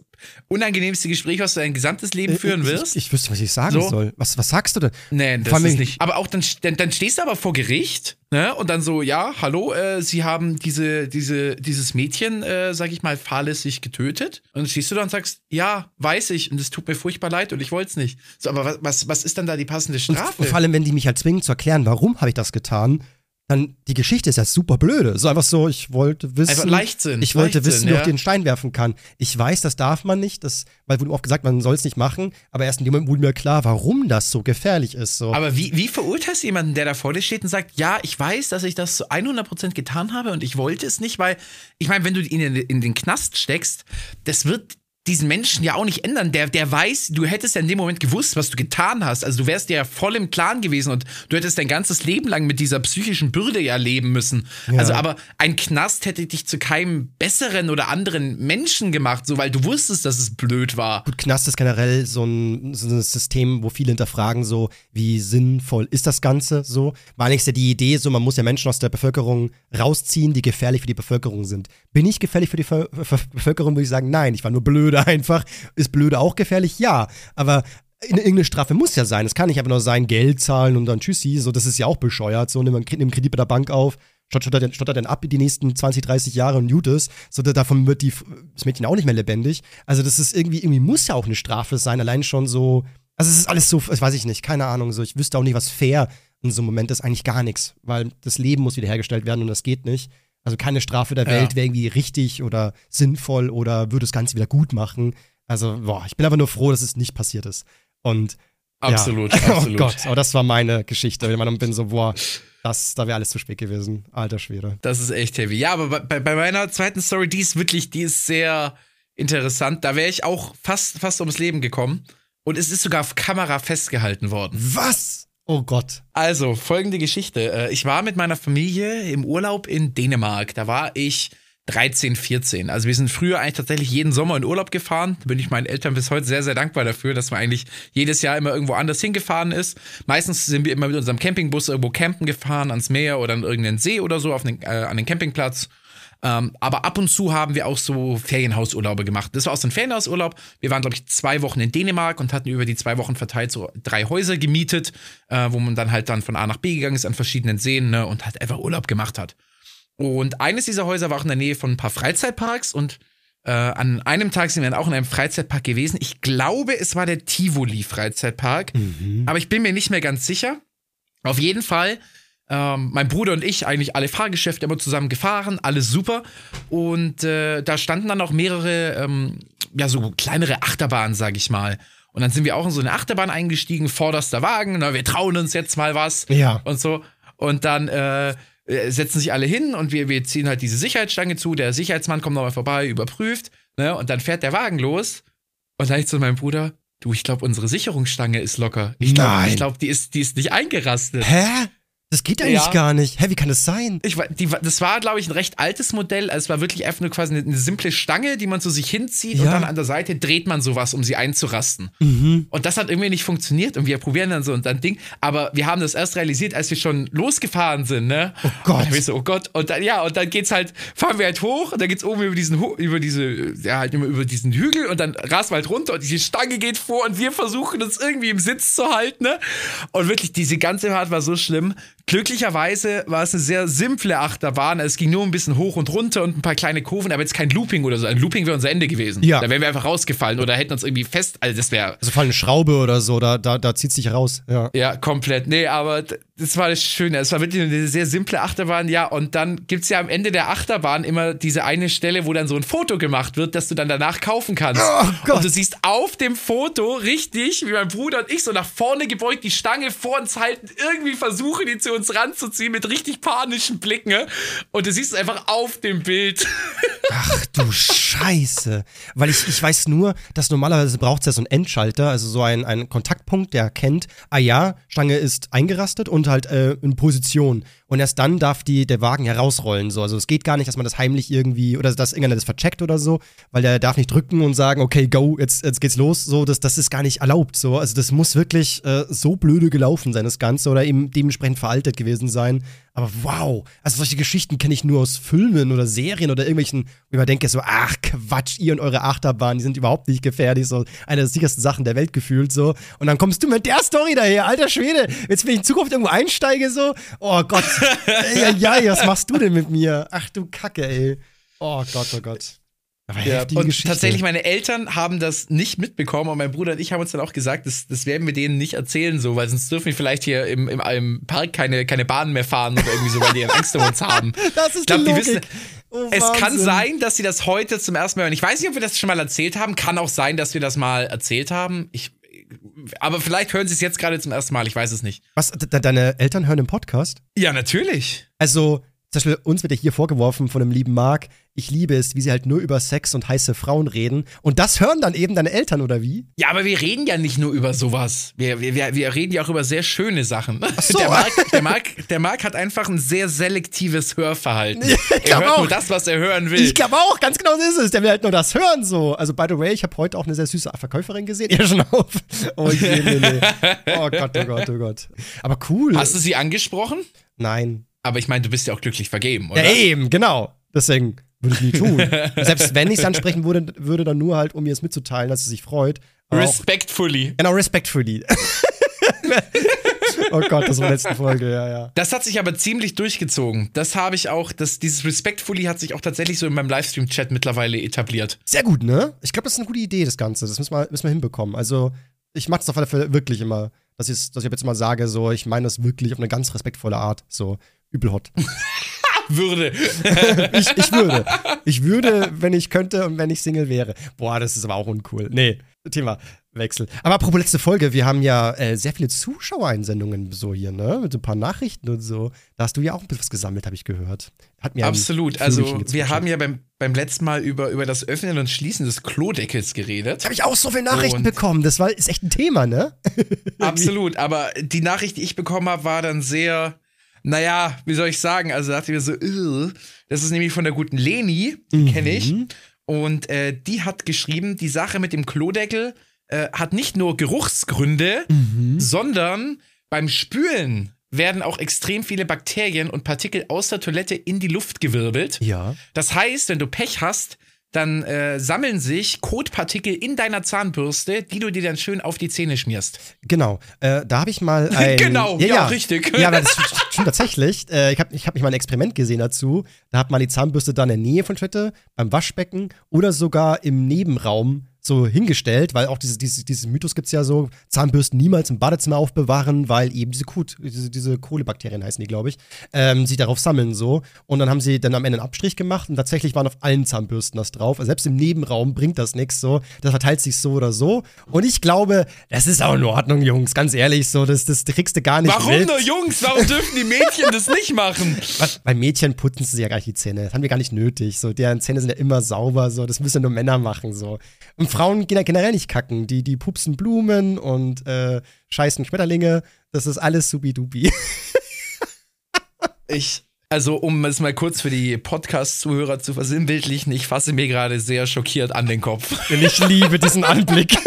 unangenehmste Gespräch, was du dein gesamtes Leben führen ich, wirst. Ich, ich wüsste, was ich sagen So. soll. Was, was sagst du denn? Nee, das ist ich- nicht. Aber auch dann, dann, dann stehst du aber vor Gericht, ne? Und dann so, ja, hallo, äh, sie haben diese, diese, dieses Mädchen, äh, sag ich mal, fahrlässig getötet. Und dann stehst du da und sagst, ja, weiß ich, und es tut mir furchtbar leid und ich wollte es nicht. So, aber was, was, was ist dann da die passende Strafe? und vor allem, wenn die mich halt zwingen zu erklären, warum habe ich das getan, dann die Geschichte ist ja super blöde. So einfach so, ich wollte wissen. Einfach Leichtsinn, Ich wollte Leichtsinn, wissen, wie ich ja. den Stein werfen kann. Ich weiß, das darf man nicht, das, weil wurde mir oft gesagt, man soll es nicht machen, aber erst in dem Moment wurde mir klar, warum das so gefährlich ist. So. aber wie, wie verurteilst du jemanden, der da vor dir steht und sagt, ja, ich weiß, dass ich das zu 100% getan habe und ich wollte es nicht, weil, ich meine, wenn du ihn in, in den Knast steckst, das wird diesen Menschen ja auch nicht ändern. Der, der weiß, du hättest ja in dem Moment gewusst, was du getan hast. Also du wärst ja voll im Klaren gewesen und du hättest dein ganzes Leben lang mit dieser psychischen Bürde ja leben müssen. Also aber ein Knast hätte dich zu keinem besseren oder anderen Menschen gemacht, so weil du wusstest, dass es blöd war. Gut, Knast ist generell so ein, so ein System, wo viele hinterfragen, so, wie sinnvoll ist das Ganze so. War eigentlich ja die Idee, so, man muss ja Menschen aus der Bevölkerung rausziehen, die gefährlich für die Bevölkerung sind. Bin ich gefährlich für die Ver Ver Bevölkerung, würde ich sagen, nein, ich war nur blöde einfach. Ist blöde auch gefährlich? Ja. Aber in- irgendeine Strafe muss ja sein. Es kann nicht einfach nur sein, Geld zahlen und dann tschüssi, so, das ist ja auch bescheuert. So, nimm einen Kredit bei der Bank auf, stottert den, stottert den ab die nächsten 20, 30 Jahre und gut ist. So, da- davon wird die, das Mädchen auch nicht mehr lebendig. Also, das ist irgendwie, irgendwie muss ja auch eine Strafe sein, allein schon so. Also, es ist alles so, das weiß ich nicht, keine Ahnung. So, ich wüsste auch nicht, was fair in so einem Moment ist. Eigentlich gar nichts, weil das Leben muss wiederhergestellt werden und das geht nicht. Also, keine Strafe der Ja. Welt wäre irgendwie richtig oder sinnvoll oder würde das Ganze wieder gut machen. Also, boah, ich bin einfach nur froh, dass es nicht passiert ist. Und Absolut, ja. absolut. Oh Gott, aber das war meine Geschichte. Ich bin so, boah, das, da wäre alles zu spät gewesen. Alter Schwede. Das ist echt heavy. Ja, aber bei, bei meiner zweiten Story, die ist wirklich, die ist sehr interessant. Da wäre ich auch fast, fast ums Leben gekommen. Und es ist sogar auf Kamera festgehalten worden. Was? Oh Gott. Also, folgende Geschichte. Äh, Ich war mit meiner Familie im Urlaub in Dänemark. Da war ich 13, 14. Also wir sind früher eigentlich tatsächlich jeden Sommer in Urlaub gefahren. Da bin ich meinen Eltern bis heute sehr, sehr dankbar dafür, dass man eigentlich jedes Jahr immer irgendwo anders hingefahren ist. Meistens sind wir immer mit unserem Campingbus irgendwo campen gefahren, ans Meer oder an irgendeinen See oder so, auf den, äh, an den Campingplatz. Ähm, aber ab und zu haben wir auch so Ferienhausurlaube gemacht. Das war auch so ein Ferienhausurlaub. Wir waren, glaube ich, zwei Wochen in Dänemark und hatten über die zwei Wochen verteilt so drei Häuser gemietet, äh, wo man dann halt dann von A nach B gegangen ist an verschiedenen Seen ne, und halt einfach Urlaub gemacht hat. Und eines dieser Häuser war auch in der Nähe von ein paar Freizeitparks und äh, an einem Tag sind wir dann auch in einem Freizeitpark gewesen. Ich glaube, es war der Tivoli Freizeitpark, mhm. aber ich bin mir nicht mehr ganz sicher. Auf jeden Fall ähm, mein Bruder und ich eigentlich alle Fahrgeschäfte immer zusammen gefahren, alles super. Und äh, da standen dann auch mehrere, ähm, ja, so kleinere Achterbahnen, sag ich mal. Und dann sind wir auch in so eine Achterbahn eingestiegen, vorderster Wagen, na, wir trauen uns jetzt mal was. Ja. Und so. Und dann äh, äh setzen sich alle hin und wir, wir ziehen halt diese Sicherheitsstange zu. Der Sicherheitsmann kommt nochmal vorbei, überprüft, ne? Und dann fährt der Wagen los. Und dann ich zu meinem Bruder, du, ich glaube, unsere Sicherungsstange ist locker. Ich glaube, glaub, die, ist, die ist nicht eingerastet. Hä? Das geht eigentlich ja. gar nicht. Hä, wie kann das sein? Ich, die, das war, glaube ich, ein recht altes Modell. Also es war wirklich einfach nur quasi eine, eine simple Stange, die man zu sich hinzieht ja. und dann an der Seite dreht man sowas, um sie einzurasten. Mhm. Und das hat irgendwie nicht funktioniert und wir probieren dann so und dann Ding. Aber wir haben das erst realisiert, als wir schon losgefahren sind, ne? Oh Gott. Und dann so, oh Gott. Und dann, ja, und dann geht's halt, fahren wir halt hoch und dann geht's oben über diesen, über diese, ja, halt immer über diesen Hügel und dann rasen wir halt runter und diese Stange geht vor und wir versuchen uns irgendwie im Sitz zu halten, ne? Und wirklich, diese ganze Fahrt war so schlimm. Glücklicherweise war es eine sehr simple Achterbahn. Es ging nur ein bisschen hoch und runter und ein paar kleine Kurven, aber jetzt kein Looping oder so. Ein Looping wäre unser Ende gewesen. Ja. Da wären wir einfach rausgefallen oder hätten uns irgendwie fest. Also das wäre. Also vor allem eine Schraube oder so, da, da, da zieht sich raus. Ja. ja, komplett. Nee, aber das war das Schöne. Es war wirklich eine sehr simple Achterbahn, ja. Und dann gibt es ja am Ende der Achterbahn immer diese eine Stelle, wo dann so ein Foto gemacht wird, das du dann danach kaufen kannst. Oh. Und du siehst auf dem Foto richtig, wie mein Bruder und ich so nach vorne gebeugt die Stange vor uns halten, irgendwie versuchen, die zu uns ranzuziehen mit richtig panischen Blicken. Ne? Und du siehst es einfach auf dem Bild. Ach du Scheiße. Weil ich, ich weiß nur, dass normalerweise braucht es ja so einen Endschalter, also so einen, einen Kontaktpunkt, der erkennt, ah ja, Stange ist eingerastet und halt äh, in Position und erst dann darf die, der Wagen herausrollen. So. Also es geht gar nicht, dass man das heimlich irgendwie oder dass irgendeiner das vercheckt oder so, weil der darf nicht drücken und sagen, okay, go, jetzt, jetzt geht's los. So, das, das ist gar nicht erlaubt. So. Also das muss wirklich äh, so blöde gelaufen sein, das Ganze, oder eben dementsprechend veraltet gewesen sein. Aber wow, also solche Geschichten kenne ich nur aus Filmen oder Serien oder irgendwelchen, wo man denke so, ach Quatsch, ihr und eure Achterbahn, die sind überhaupt nicht gefährlich, so eine der sichersten Sachen der Welt gefühlt so. Und dann kommst du mit der Story daher, alter Schwede, jetzt wenn ich in Zukunft irgendwo einsteige so, oh Gott, ja, ja, was machst du denn mit mir? Ach du Kacke, ey. Oh Gott, oh Gott. Ja, und Geschichte. tatsächlich, meine Eltern haben das nicht mitbekommen und mein Bruder und ich haben uns dann auch gesagt, das, das werden wir denen nicht erzählen, so, weil sonst dürfen wir vielleicht hier im, im, im Park keine, keine Bahnen mehr fahren oder irgendwie so, weil die Angst um uns haben. Das ist ich glaub, die, die wissen. Oh, es kann sein, dass sie das heute zum ersten Mal hören. Ich weiß nicht, ob wir das schon mal erzählt haben. Kann auch sein, dass wir das mal erzählt haben. Ich, aber vielleicht hören sie es jetzt gerade zum ersten Mal. Ich weiß es nicht. Was? Deine Eltern hören im Podcast? Ja, natürlich. Also, zum Beispiel uns wird ja hier vorgeworfen von dem lieben Marc, ich liebe es, wie sie halt nur über Sex und heiße Frauen reden. Und das hören dann eben deine Eltern, oder wie? Ja, aber wir reden ja nicht nur über sowas. Wir, wir, wir reden ja auch über sehr schöne Sachen. Ach so. Der Marc, der, Marc, der Marc hat einfach ein sehr selektives Hörverhalten. ich er hört auch. nur das, was er hören will. Ich glaube auch, ganz genau so ist es. Der will halt nur das hören so. Also, by the way, ich habe heute auch eine sehr süße Verkäuferin gesehen. Ja, schon auf. Oh je, nee, nee. Oh Gott, oh Gott, oh Gott. Aber cool. Hast du sie angesprochen? Nein. Aber ich meine, du bist ja auch glücklich vergeben, oder? Ja, eben, genau. Deswegen würde ich nie tun. Selbst wenn ich es ansprechen würde, würde dann nur halt, um ihr es mitzuteilen, dass sie sich freut. Respectfully. Auch, genau, respectfully. oh Gott, das war letzte Folge, ja, ja. Das hat sich aber ziemlich durchgezogen. Das habe ich auch, das, dieses Respectfully hat sich auch tatsächlich so in meinem Livestream-Chat mittlerweile etabliert. Sehr gut, ne? Ich glaube, das ist eine gute Idee, das Ganze. Das müssen wir, müssen wir hinbekommen. Also, ich mache das auf alle Fälle wirklich immer, dass, dass ich jetzt mal sage, so, ich meine das wirklich auf eine ganz respektvolle Art. So, übel hot. würde. ich, ich würde. Ich würde, wenn ich könnte und wenn ich Single wäre. Boah, das ist aber auch uncool. Nee, Thema Wechsel. Aber apropos letzte Folge, wir haben ja äh, sehr viele Zuschauereinsendungen so hier, ne? Mit so ein paar Nachrichten und so. Da hast du ja auch ein bisschen was gesammelt, habe ich gehört. Hat mir Absolut. Also, wir haben ja beim, beim letzten Mal über, über das Öffnen und Schließen des Klodeckels geredet. Habe ich auch so viele Nachrichten und bekommen. Das war, ist echt ein Thema, ne? Absolut. Aber die Nachricht, die ich bekommen habe, war dann sehr naja, wie soll ich sagen? Also dachte ich mir so, das ist nämlich von der guten Leni, die mhm. kenne ich. Und äh, die hat geschrieben, die Sache mit dem Klodeckel äh, hat nicht nur Geruchsgründe, mhm. sondern beim Spülen werden auch extrem viele Bakterien und Partikel aus der Toilette in die Luft gewirbelt. Ja. Das heißt, wenn du Pech hast, dann äh, sammeln sich Kotpartikel in deiner Zahnbürste, die du dir dann schön auf die Zähne schmierst. Genau, äh, da habe ich mal ein... genau, ja, ja, richtig. Ja, aber das stimmt tatsächlich. Äh, ich habe ich hab mich mal ein Experiment gesehen dazu. Da hat man die Zahnbürste dann in der Nähe von Toilette, beim Waschbecken oder sogar im Nebenraum so hingestellt, weil auch diese, diese, dieses Mythos gibt es ja so, Zahnbürsten niemals im Badezimmer aufbewahren, weil eben diese, Kot, diese, diese Kohlebakterien heißen die, glaube ich, ähm, sich darauf sammeln so. Und dann haben sie dann am Ende einen Abstrich gemacht und tatsächlich waren auf allen Zahnbürsten das drauf. Also selbst im Nebenraum bringt das nichts so. Das verteilt sich so oder so. Und ich glaube, das ist auch in Ordnung, Jungs, ganz ehrlich, so, das, das kriegst du gar nicht Warum mit. nur Jungs? Warum dürfen die Mädchen das nicht machen? Bei Mädchen putzen sie ja gar nicht die Zähne. Das haben wir gar nicht nötig. So, deren Zähne sind ja immer sauber, so, das müssen nur Männer machen, so. Und Frauen gehen ja generell nicht kacken. Die, die pupsen Blumen und äh, scheißen Schmetterlinge. Das ist alles subidubi. ich, also um es mal kurz für die Podcast-Zuhörer zu versinnbildlichen, ich fasse mir gerade sehr schockiert an den Kopf. Und ich liebe diesen Anblick.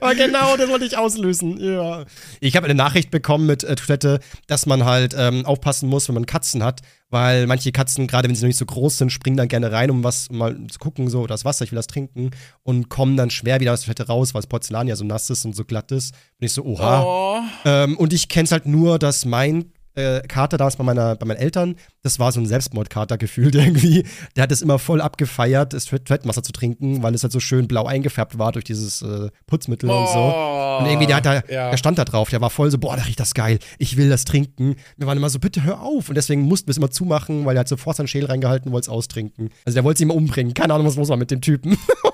Aber genau, das wollte ich auslösen. Ja. Ich habe eine Nachricht bekommen mit äh, Toilette, dass man halt ähm, aufpassen muss, wenn man Katzen hat, weil manche Katzen, gerade wenn sie noch nicht so groß sind, springen dann gerne rein, um was um mal zu gucken, so das Wasser, ich will das trinken und kommen dann schwer wieder aus der Toilette raus, weil das Porzellan ja so nass ist und so glatt ist. Bin ich so, oha. Oh. Ähm, und ich kenne es halt nur, dass mein äh, Kater damals bei, meiner, bei meinen Eltern, das war so ein Selbstmordkater gefühlt irgendwie. Der hat es immer voll abgefeiert, das Toilettenwasser zu trinken, weil es halt so schön blau eingefärbt war durch dieses äh, Putzmittel und so. Oh. Und irgendwie, der, hat da, Ja. der stand da drauf, der war voll so, boah, da riecht das geil, ich will das trinken. Wir waren immer so, bitte hör auf. Und deswegen mussten wir es immer zumachen, weil er hat sofort seinen Schäl reingehalten und wollte es austrinken. Also der wollte sie immer umbringen. Keine Ahnung, was los war mit dem Typen.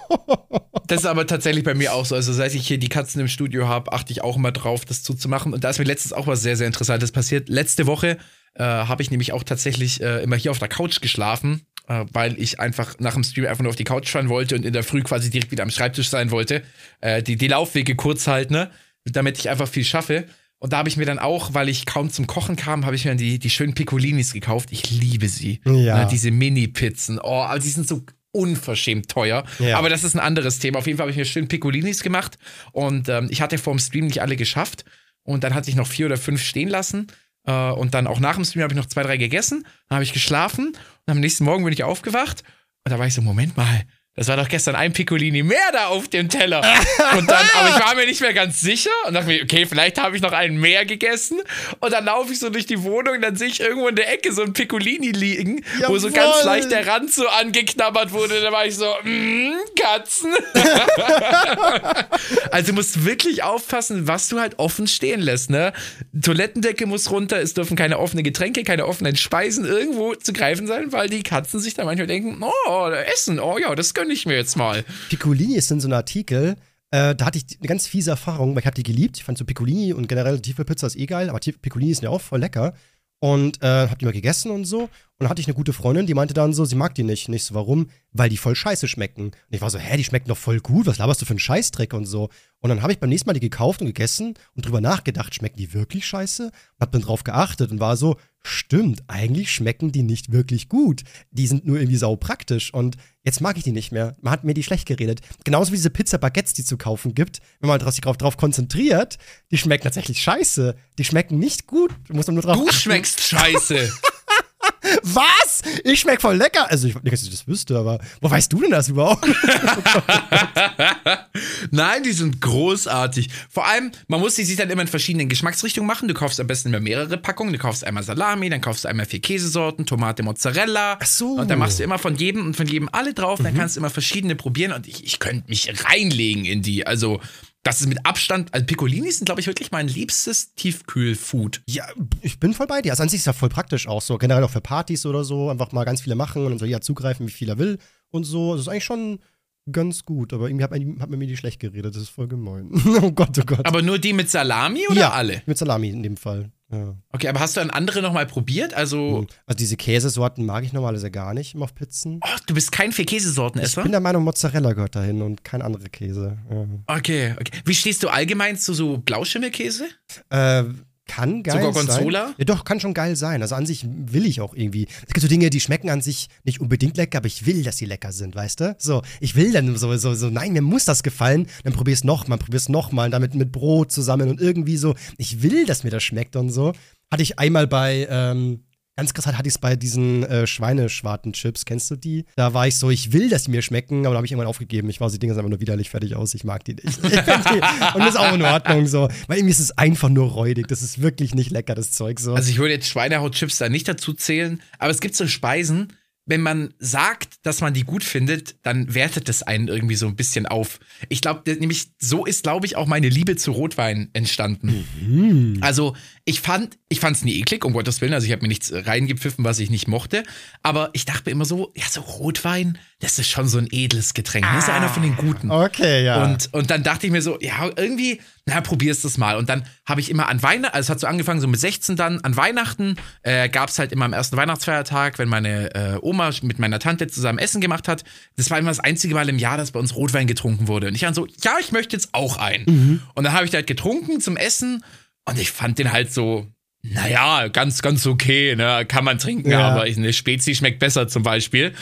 Das ist aber tatsächlich bei mir auch so. Also, seit ich hier die Katzen im Studio habe, achte ich auch immer drauf, das zuzumachen. Und da ist mir letztens auch was sehr, sehr Interessantes passiert. Letzte Woche äh, habe ich nämlich auch tatsächlich äh, immer hier auf der Couch geschlafen, äh, weil ich einfach nach dem Stream einfach nur auf die Couch fahren wollte und in der Früh quasi direkt wieder am Schreibtisch sein wollte. Äh, die, die Laufwege kurz halten, ne? damit ich einfach viel schaffe. Und da habe ich mir dann auch, weil ich kaum zum Kochen kam, habe ich mir dann die, die schönen Piccolinis gekauft. Ich liebe sie. Ja. Ne, diese Mini-Pizzen. Oh, aber die sind so unverschämt teuer. Ja. Aber das ist ein anderes Thema. Auf jeden Fall habe ich mir schön Piccolinis gemacht und ähm, ich hatte vor dem Stream nicht alle geschafft. Und dann hatte ich noch vier oder fünf stehen lassen. Äh, und dann auch nach dem Stream habe ich noch zwei, drei gegessen. Dann habe ich geschlafen und am nächsten Morgen bin ich aufgewacht. Und da war ich so, Moment mal, das war doch gestern ein Piccolini mehr da auf dem Teller. Und dann, aber ich war mir nicht mehr ganz sicher und dachte mir, okay, vielleicht habe ich noch einen mehr gegessen. Und dann laufe ich so durch die Wohnung und dann sehe ich irgendwo in der Ecke so ein Piccolini liegen, wo so ganz Jawohl. leicht der Rand so angeknabbert wurde. Da war ich so, mm, Katzen. also du musst wirklich aufpassen, was du halt offen stehen lässt, ne? Toilettendecke muss runter, es dürfen keine offenen Getränke, keine offenen Speisen irgendwo zu greifen sein, weil die Katzen sich dann manchmal denken, oh, Essen, oh ja, das gönne ich mir jetzt mal. Piccolini ist in so einem Artikel. Äh, da hatte ich eine ganz fiese Erfahrung, weil ich habe die geliebt. Ich fand so Piccolini und generell tiefe Pizza ist eh geil, aber Piccolini sind ja auch voll lecker. Und äh, hab die mal gegessen und so. Und dann hatte ich eine gute Freundin, die meinte dann so, sie mag die nicht. Nicht so, warum? Weil die voll scheiße schmecken. Und ich war so, hä, die schmecken doch voll gut, was laberst du für einen Scheißdreck und so. Und dann habe ich beim nächsten Mal die gekauft und gegessen und drüber nachgedacht, schmecken die wirklich scheiße? Und hab dann drauf geachtet und war so, stimmt, eigentlich schmecken die nicht wirklich gut. Die sind nur irgendwie sau praktisch und jetzt mag ich die nicht mehr. Man hat mir die schlecht geredet. Genauso wie diese Pizza-Baguettes, die zu kaufen gibt. Wenn man sich drauf, drauf konzentriert, die schmecken tatsächlich scheiße. Die schmecken nicht gut. Du musst nur drauf Du achten. schmeckst scheiße. Was? Ich schmeck voll lecker. Also, ich nicht, dass ich das wüsste, aber wo weißt du denn das überhaupt? Nein, die sind großartig. Vor allem, man muss die sich dann immer in verschiedenen Geschmacksrichtungen machen. Du kaufst am besten immer mehrere Packungen. Du kaufst einmal Salami, dann kaufst du einmal vier Käsesorten, Tomate, Mozzarella. Ach so. Mhm. Und dann machst du immer von jedem und von jedem alle drauf. Dann kannst du immer verschiedene probieren. Und ich, ich könnte mich reinlegen in die. Also, das ist mit Abstand. Also, Piccolinis sind, glaube ich, wirklich mein liebstes Tiefkühlfood. Ja, ich bin voll bei dir. Also an sich ist ja voll praktisch auch so. Generell auch für Partys oder so. Einfach mal ganz viele machen und dann soll jeder zugreifen, wie viel er will und so. Das ist eigentlich schon ganz gut. Aber irgendwie hat hat man mir die schlecht geredet. Das ist voll gemein. oh Gott, oh Gott. Aber nur die mit Salami oder ja, alle? Mit Salami in dem Fall. Ja. Okay, aber hast du dann andere nochmal probiert? Also, Also diese Käsesorten mag ich normalerweise gar nicht immer auf Pizzen. oh, du bist kein Ich Käsesorten-Esser? bin der Meinung, Mozzarella gehört dahin und kein andere Käse. Ja. Okay, okay. Wie stehst du allgemein zu so Blauschimmelkäse? Äh, kann geil Gorgonzola? sein. Ja, doch, kann schon geil sein. Also an sich will ich auch irgendwie. Es gibt so Dinge, die schmecken an sich nicht unbedingt lecker, aber ich will, dass sie lecker sind, weißt du? So, ich will dann so, so, so, nein, mir muss das gefallen. Dann probier's nochmal, probier's nochmal, damit mit Brot zusammen und irgendwie so. Ich will, dass mir das schmeckt und so. Hatte ich einmal bei, ähm, Ganz krass hatte ich es bei diesen äh, Schweineschwarten-Chips. Kennst du die? Da war ich so, ich will, dass die mir schmecken, aber da habe ich irgendwann aufgegeben. Ich war, die Dinge sind einfach nur widerlich fertig aus. Ich mag die nicht. die, und das ist auch in Ordnung so. Weil irgendwie ist es einfach nur räudig. Das ist wirklich nicht lecker, das Zeug so. Also ich würde jetzt Schweinehaut-Chips da nicht dazu zählen, aber es gibt so Speisen, wenn man sagt, dass man die gut findet, dann wertet es einen irgendwie so ein bisschen auf. Ich glaube, nämlich so ist, glaube ich, auch meine Liebe zu Rotwein entstanden. Mhm. Also ich fand, ich fand es nie eklig, um Gottes Willen. Also ich habe mir nichts reingepfiffen, was ich nicht mochte. Aber ich dachte mir immer so, ja, so Rotwein, das ist schon so ein edles Getränk. Ah, das ist einer von den guten. Okay, ja. Und, und dann dachte ich mir so, ja, irgendwie, na, probierst das mal. Und dann habe ich immer an Weihnachten, also es hat so angefangen, so mit 16 dann, an Weihnachten äh, gab es halt immer am ersten Weihnachtsfeiertag, wenn meine äh, Oma mit meiner Tante zusammen Essen gemacht hat. Das war immer das einzige Mal im Jahr, dass bei uns Rotwein getrunken wurde. Und ich dann so, ja, ich möchte jetzt auch einen. Mhm. Und dann habe ich halt getrunken zum Essen und ich fand den halt so, naja, ganz, ganz okay, ne? Kann man trinken, ja. aber eine Spezi schmeckt besser zum Beispiel.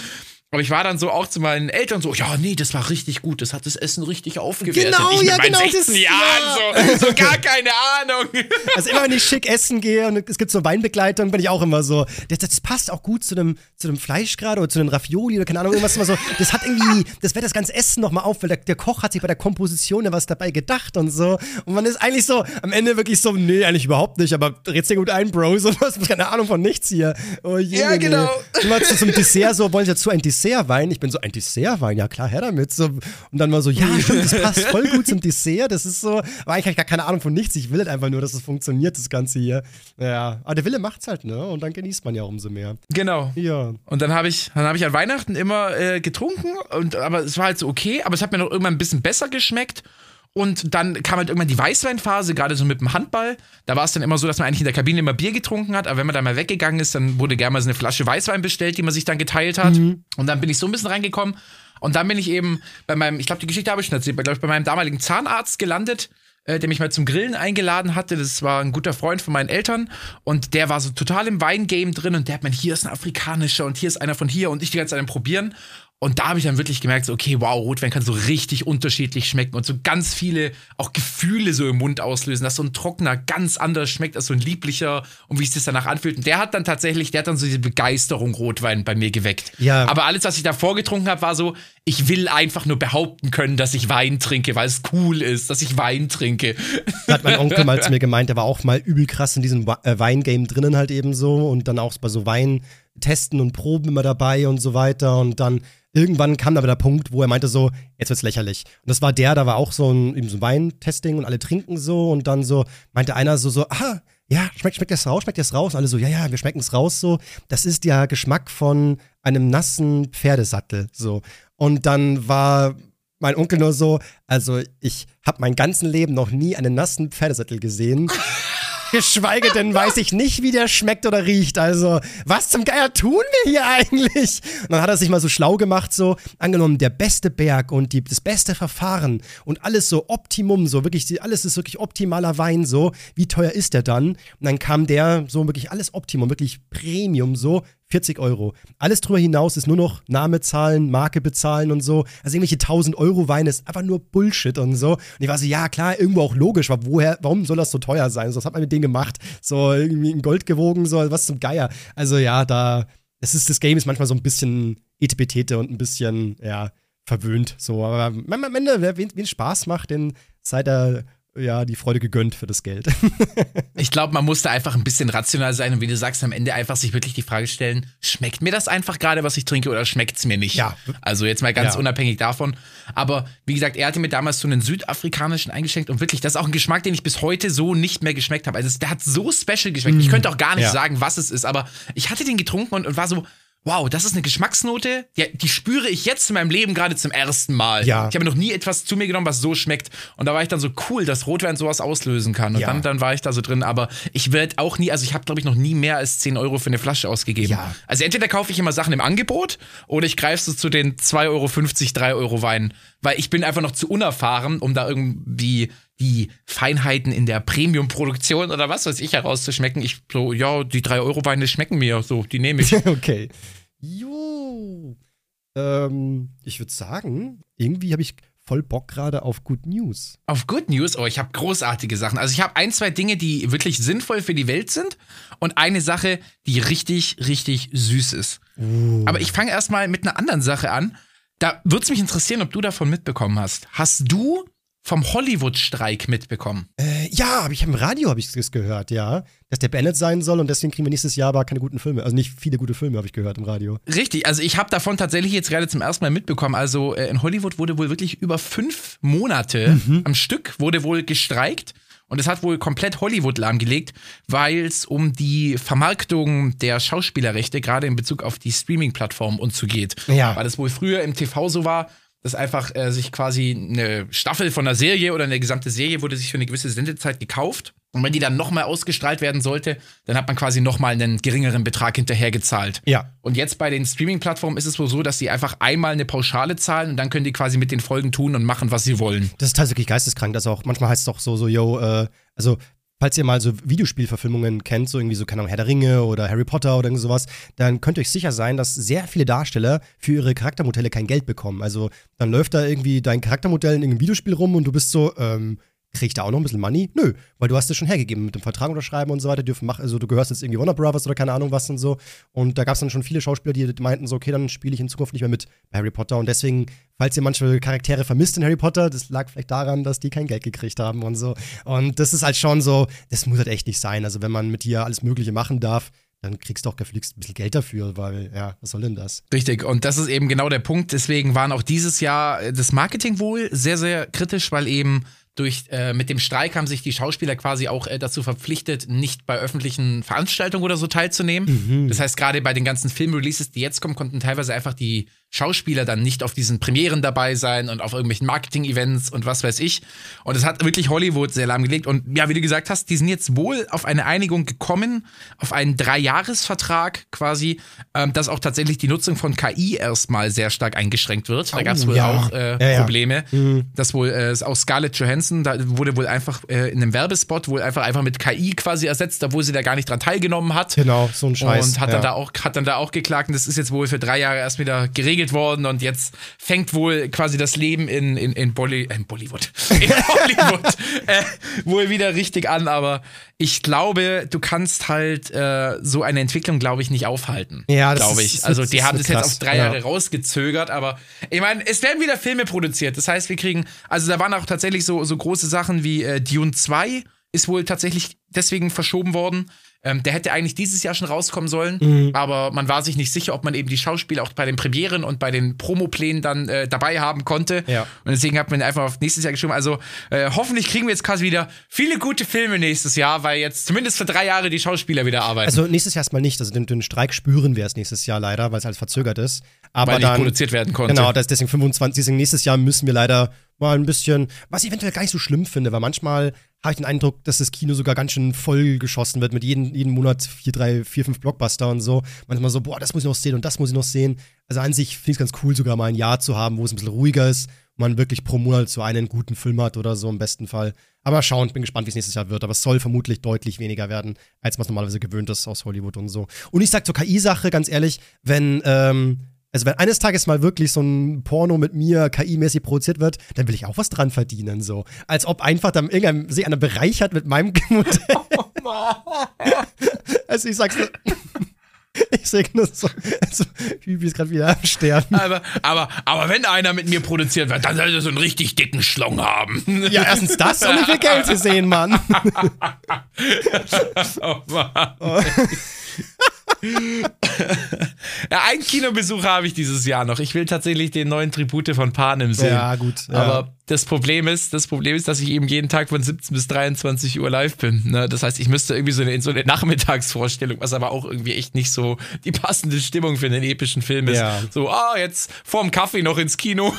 Aber ich war dann so auch zu meinen Eltern so, ja, nee, das war richtig gut, das hat das Essen richtig aufgewertet. Genau, ich ja, mit genau. 16 das, Jahren ja. so, so gar keine Ahnung. Also immer, wenn ich schick essen gehe und es gibt so Weinbegleitung, bin ich auch immer so, das, das passt auch gut zu dem, zu dem Fleisch gerade oder zu den Ravioli oder keine Ahnung, irgendwas immer so, das hat irgendwie, das wird das ganze Essen nochmal auf, weil der, der, Koch hat sich bei der Komposition ja was dabei gedacht und so. Und man ist eigentlich so, am Ende wirklich so, nee, eigentlich überhaupt nicht, aber red's dir gut ein, Bro, so was, keine Ahnung von nichts hier. Oh je, ja, genau. Nee. Immer zu, zum Dessert so, wollen Sie dazu ein Dessertwein? Ich bin so, ein Dessertwein, ja klar, her damit. So, und dann war so, ja, stimmt, das passt voll gut zum Dessert. Das ist so, aber eigentlich habe ich gar keine Ahnung von nichts. Ich will halt einfach nur, dass es funktioniert, das Ganze hier. Ja, aber der Wille macht's halt, ne? Und dann genießt man ja umso mehr. Genau. Ja. Und dann habe ich, dann habe ich an Weihnachten immer äh, getrunken und aber es war halt so okay, aber es hat mir noch irgendwann ein bisschen besser geschmeckt. Und dann kam halt irgendwann die Weißweinphase, gerade so mit dem Handball. Da war es dann immer so, dass man eigentlich in der Kabine immer Bier getrunken hat, aber wenn man da mal weggegangen ist, dann wurde gerne mal so eine Flasche Weißwein bestellt, die man sich dann geteilt hat. Mhm. Und dann bin ich so ein bisschen reingekommen. Und dann bin ich eben bei meinem, ich glaube, die Geschichte habe ich schon erzählt, bei, ich, bei meinem damaligen Zahnarzt gelandet, äh, der mich mal zum Grillen eingeladen hatte. Das war ein guter Freund von meinen Eltern. Und der war so total im Weingame drin und der hat mir, hier ist ein afrikanischer und hier ist einer von hier und ich die ganze Zeit probieren. Und da habe ich dann wirklich gemerkt, so, okay, wow, Rotwein kann so richtig unterschiedlich schmecken und so ganz viele auch Gefühle so im Mund auslösen, dass so ein trockener ganz anders schmeckt als so ein lieblicher und wie es sich danach anfühlt. Und der hat dann tatsächlich, der hat dann so diese Begeisterung Rotwein bei mir geweckt. Ja. Aber alles, was ich davor getrunken habe, war so, ich will einfach nur behaupten können, dass ich Wein trinke, weil es cool ist, dass ich Wein trinke. Da hat mein Onkel mal zu mir gemeint, der war auch mal übel krass in diesem äh, Weingame drinnen halt eben so und dann auch bei so Wein testen und Proben immer dabei und so weiter und dann irgendwann kam aber der Punkt, wo er meinte so, jetzt wird's lächerlich. Und das war der, da war auch so ein, eben so ein Weintesting und alle trinken so und dann so meinte einer so, so, ah, ja, schmeckt, schmeckt das raus, schmeckt das raus? Und alle so, ja, ja, wir schmecken es raus so. Das ist der Geschmack von einem nassen Pferdesattel, so. Und dann war mein Onkel nur so, also ich habe mein ganzes Leben noch nie einen nassen Pferdesattel gesehen. Geschweige denn weiß ich nicht, wie der schmeckt oder riecht. Also, was zum Geier tun wir hier eigentlich? Und dann hat er sich mal so schlau gemacht, so, angenommen, der beste Berg und die, das beste Verfahren und alles so Optimum, so wirklich, alles ist wirklich optimaler Wein, so. Wie teuer ist der dann? Und dann kam der so wirklich alles Optimum, wirklich Premium, so 40 Euro. Alles drüber hinaus ist nur noch Name zahlen, Marke bezahlen und so. Also irgendwelche 1000 Euro Weine ist einfach nur Bullshit und so. Und ich war so, ja klar, irgendwo auch logisch, aber woher, warum soll das so teuer sein? So, was hat man mit denen gemacht? So irgendwie in Gold gewogen, so was zum Geier. Also ja, da, es ist, das Game ist manchmal so ein bisschen Etepetete und ein bisschen, ja, verwöhnt. So, aber am Ende, wen, wen Spaß macht, den seid er ja, die Freude gegönnt für das Geld. ich glaube, man muss da einfach ein bisschen rational sein und wie du sagst, am Ende einfach sich wirklich die Frage stellen, schmeckt mir das einfach gerade, was ich trinke oder schmeckt es mir nicht? Ja. Also jetzt mal ganz ja. unabhängig davon. Aber wie gesagt, er hatte mir damals so einen südafrikanischen eingeschenkt und wirklich, das ist auch ein Geschmack, den ich bis heute so nicht mehr geschmeckt habe. Also der hat so special geschmeckt. Mm. Ich könnte auch gar nicht ja. sagen, was es ist, aber ich hatte den getrunken und, und war so, wow, das ist eine Geschmacksnote, die, die spüre ich jetzt in meinem Leben gerade zum ersten Mal. Ja. Ich habe noch nie etwas zu mir genommen, was so schmeckt. Und da war ich dann so cool, dass Rotwein sowas auslösen kann. Und ja. dann, dann war ich da so drin. Aber ich werde auch nie, also ich habe, glaube ich, noch nie mehr als 10 Euro für eine Flasche ausgegeben. Ja. Also entweder kaufe ich immer Sachen im Angebot oder ich greife so zu den 2,50 Euro, 3 Euro Weinen. Weil ich bin einfach noch zu unerfahren, um da irgendwie die Feinheiten in der Premium-Produktion oder was weiß ich herauszuschmecken. Ich so, ja, die 3-Euro-Weine schmecken mir so, die nehme ich. okay. Jo. Ähm, ich würde sagen, irgendwie habe ich voll Bock gerade auf Good News. Auf Good News? Oh, ich habe großartige Sachen. Also ich habe ein, zwei Dinge, die wirklich sinnvoll für die Welt sind und eine Sache, die richtig, richtig süß ist. Uh. Aber ich fange erstmal mit einer anderen Sache an. Da würde es mich interessieren, ob du davon mitbekommen hast. Hast du vom Hollywood-Streik mitbekommen? Äh, ja, hab ich im Radio habe ich das gehört, ja, dass der beendet sein soll und deswegen kriegen wir nächstes Jahr aber keine guten Filme, also nicht viele gute Filme habe ich gehört im Radio. Richtig, also ich habe davon tatsächlich jetzt gerade zum ersten Mal mitbekommen. Also äh, in Hollywood wurde wohl wirklich über fünf Monate mhm. am Stück wurde wohl gestreikt. Und es hat wohl komplett Hollywood lahmgelegt, weil es um die Vermarktung der Schauspielerrechte gerade in Bezug auf die Streaming-Plattform und so geht. Ja. Weil es wohl früher im TV so war, dass einfach äh, sich quasi eine Staffel von einer Serie oder eine gesamte Serie wurde sich für eine gewisse Sendezeit gekauft. Und wenn die dann nochmal ausgestrahlt werden sollte, dann hat man quasi nochmal einen geringeren Betrag hinterher gezahlt. Ja. Und jetzt bei den Streaming-Plattformen ist es wohl so, dass die einfach einmal eine Pauschale zahlen und dann können die quasi mit den Folgen tun und machen, was sie wollen. Das ist tatsächlich geisteskrank. Das auch, manchmal heißt es doch so, so, yo, äh, also Falls ihr mal so Videospielverfilmungen kennt, so irgendwie so, keine Ahnung, Herr der Ringe oder Harry Potter oder irgend sowas, dann könnt ihr euch sicher sein, dass sehr viele Darsteller für ihre Charaktermodelle kein Geld bekommen. Also dann läuft da irgendwie dein Charaktermodell in irgendeinem Videospiel rum und du bist so, ähm, kriege ich da auch noch ein bisschen Money? Nö, weil du hast es schon hergegeben mit dem Vertrag unterschreiben und so weiter. Dürfen mach, also du gehörst jetzt irgendwie Warner Brothers oder keine Ahnung was und so. Und da gab es dann schon viele Schauspieler, die meinten so, okay, dann spiele ich in Zukunft nicht mehr mit Harry Potter. Und deswegen, falls ihr manche Charaktere vermisst in Harry Potter, das lag vielleicht daran, dass die kein Geld gekriegt haben und so. Und das ist halt schon so, das muss halt echt nicht sein. Also wenn man mit dir alles Mögliche machen darf, dann kriegst du auch gefliegst ein bisschen Geld dafür, weil, ja, was soll denn das? Richtig, und das ist eben genau der Punkt. Deswegen waren auch dieses Jahr das Marketing wohl sehr, sehr kritisch, weil eben durch, äh, mit dem Streik haben sich die Schauspieler quasi auch äh, dazu verpflichtet, nicht bei öffentlichen Veranstaltungen oder so teilzunehmen. Mhm. Das heißt, gerade bei den ganzen Filmreleases, die jetzt kommen, konnten teilweise einfach die Schauspieler dann nicht auf diesen Premieren dabei sein und auf irgendwelchen Marketing-Events und was weiß ich. Und es hat wirklich Hollywood sehr lahmgelegt. Und ja, wie du gesagt hast, die sind jetzt wohl auf eine Einigung gekommen, auf einen Dreijahresvertrag quasi, ähm, dass auch tatsächlich die Nutzung von KI erstmal sehr stark eingeschränkt wird. Da gab es wohl ja. auch äh, ja, ja. Probleme. Mhm. Das wohl äh, auch Scarlett Johansson, da wurde wohl einfach äh, in einem Werbespot wohl einfach einfach mit KI quasi ersetzt, obwohl sie da gar nicht dran teilgenommen hat. Genau, so ein Scheiß. Und hat dann da auch hat dann da auch geklagt. Und das ist jetzt wohl für drei Jahre erst wieder geregelt geregelt worden und jetzt fängt wohl quasi das Leben in, in, in, Bolly, in Bollywood, in Hollywood äh, wohl wieder richtig an, aber ich glaube, du kannst halt äh, so eine Entwicklung, glaube ich, nicht aufhalten. Ja, das glaube ich. Ist, also die haben das jetzt auf drei ja. Jahre rausgezögert, aber ich meine, es werden wieder Filme produziert. Das heißt, wir kriegen, also da waren auch tatsächlich so, so große Sachen wie äh, Dune 2 ist wohl tatsächlich deswegen verschoben worden. Ähm, der hätte eigentlich dieses Jahr schon rauskommen sollen, mhm. aber man war sich nicht sicher, ob man eben die Schauspieler auch bei den Premieren und bei den Promoplänen dann äh, dabei haben konnte. Ja. Und deswegen hat man einfach auf nächstes Jahr geschrieben. Also äh, hoffentlich kriegen wir jetzt quasi wieder viele gute Filme nächstes Jahr, weil jetzt zumindest für drei Jahre die Schauspieler wieder arbeiten. Also nächstes Jahr erstmal nicht. Also den, den Streik spüren wir es nächstes Jahr leider, weil es halt verzögert ist. Aber weil nicht dann, produziert werden konnte. Genau, das, deswegen 25, deswegen nächstes Jahr müssen wir leider mal ein bisschen, was ich eventuell gar nicht so schlimm finde, weil manchmal habe ich den Eindruck, dass das Kino sogar ganz schön voll geschossen wird mit jedem, jeden Monat vier, drei, vier, fünf Blockbuster und so. Manchmal so, boah, das muss ich noch sehen und das muss ich noch sehen. Also an sich finde ich es ganz cool, sogar mal ein Jahr zu haben, wo es ein bisschen ruhiger ist und man wirklich pro Monat so einen guten Film hat oder so im besten Fall. Aber schauen, bin gespannt, wie es nächstes Jahr wird. Aber es soll vermutlich deutlich weniger werden, als man es normalerweise gewöhnt ist aus Hollywood und so. Und ich sag zur KI-Sache, ganz ehrlich, wenn, ähm, also wenn eines Tages mal wirklich so ein Porno mit mir KI-mäßig produziert wird, dann will ich auch was dran verdienen, so. Als ob einfach dann irgendein sich einer bereichert mit meinem Modell. Oh also ich sag's nur. Ich sehe nur so, also, Hübi ist gerade wieder am Sterben. Aber, aber, aber wenn einer mit mir produziert wird, dann soll er so einen richtig dicken Schlong haben. Ja, erstens das und ich will Geld zu sehen, Mann. oh Mann. Oh. ja, einen Kinobesuch habe ich dieses Jahr noch. Ich will tatsächlich den neuen Tribute von Panem sehen. Ja, gut. Ja. Aber das Problem ist, das Problem ist, dass ich eben jeden Tag von 17 bis 23 Uhr live bin. Ne? Das heißt, ich müsste irgendwie so eine, so eine Nachmittagsvorstellung, was aber auch irgendwie echt nicht so die passende Stimmung für einen epischen Film ist. Ja. So, ah, jetzt vorm Kaffee noch ins Kino.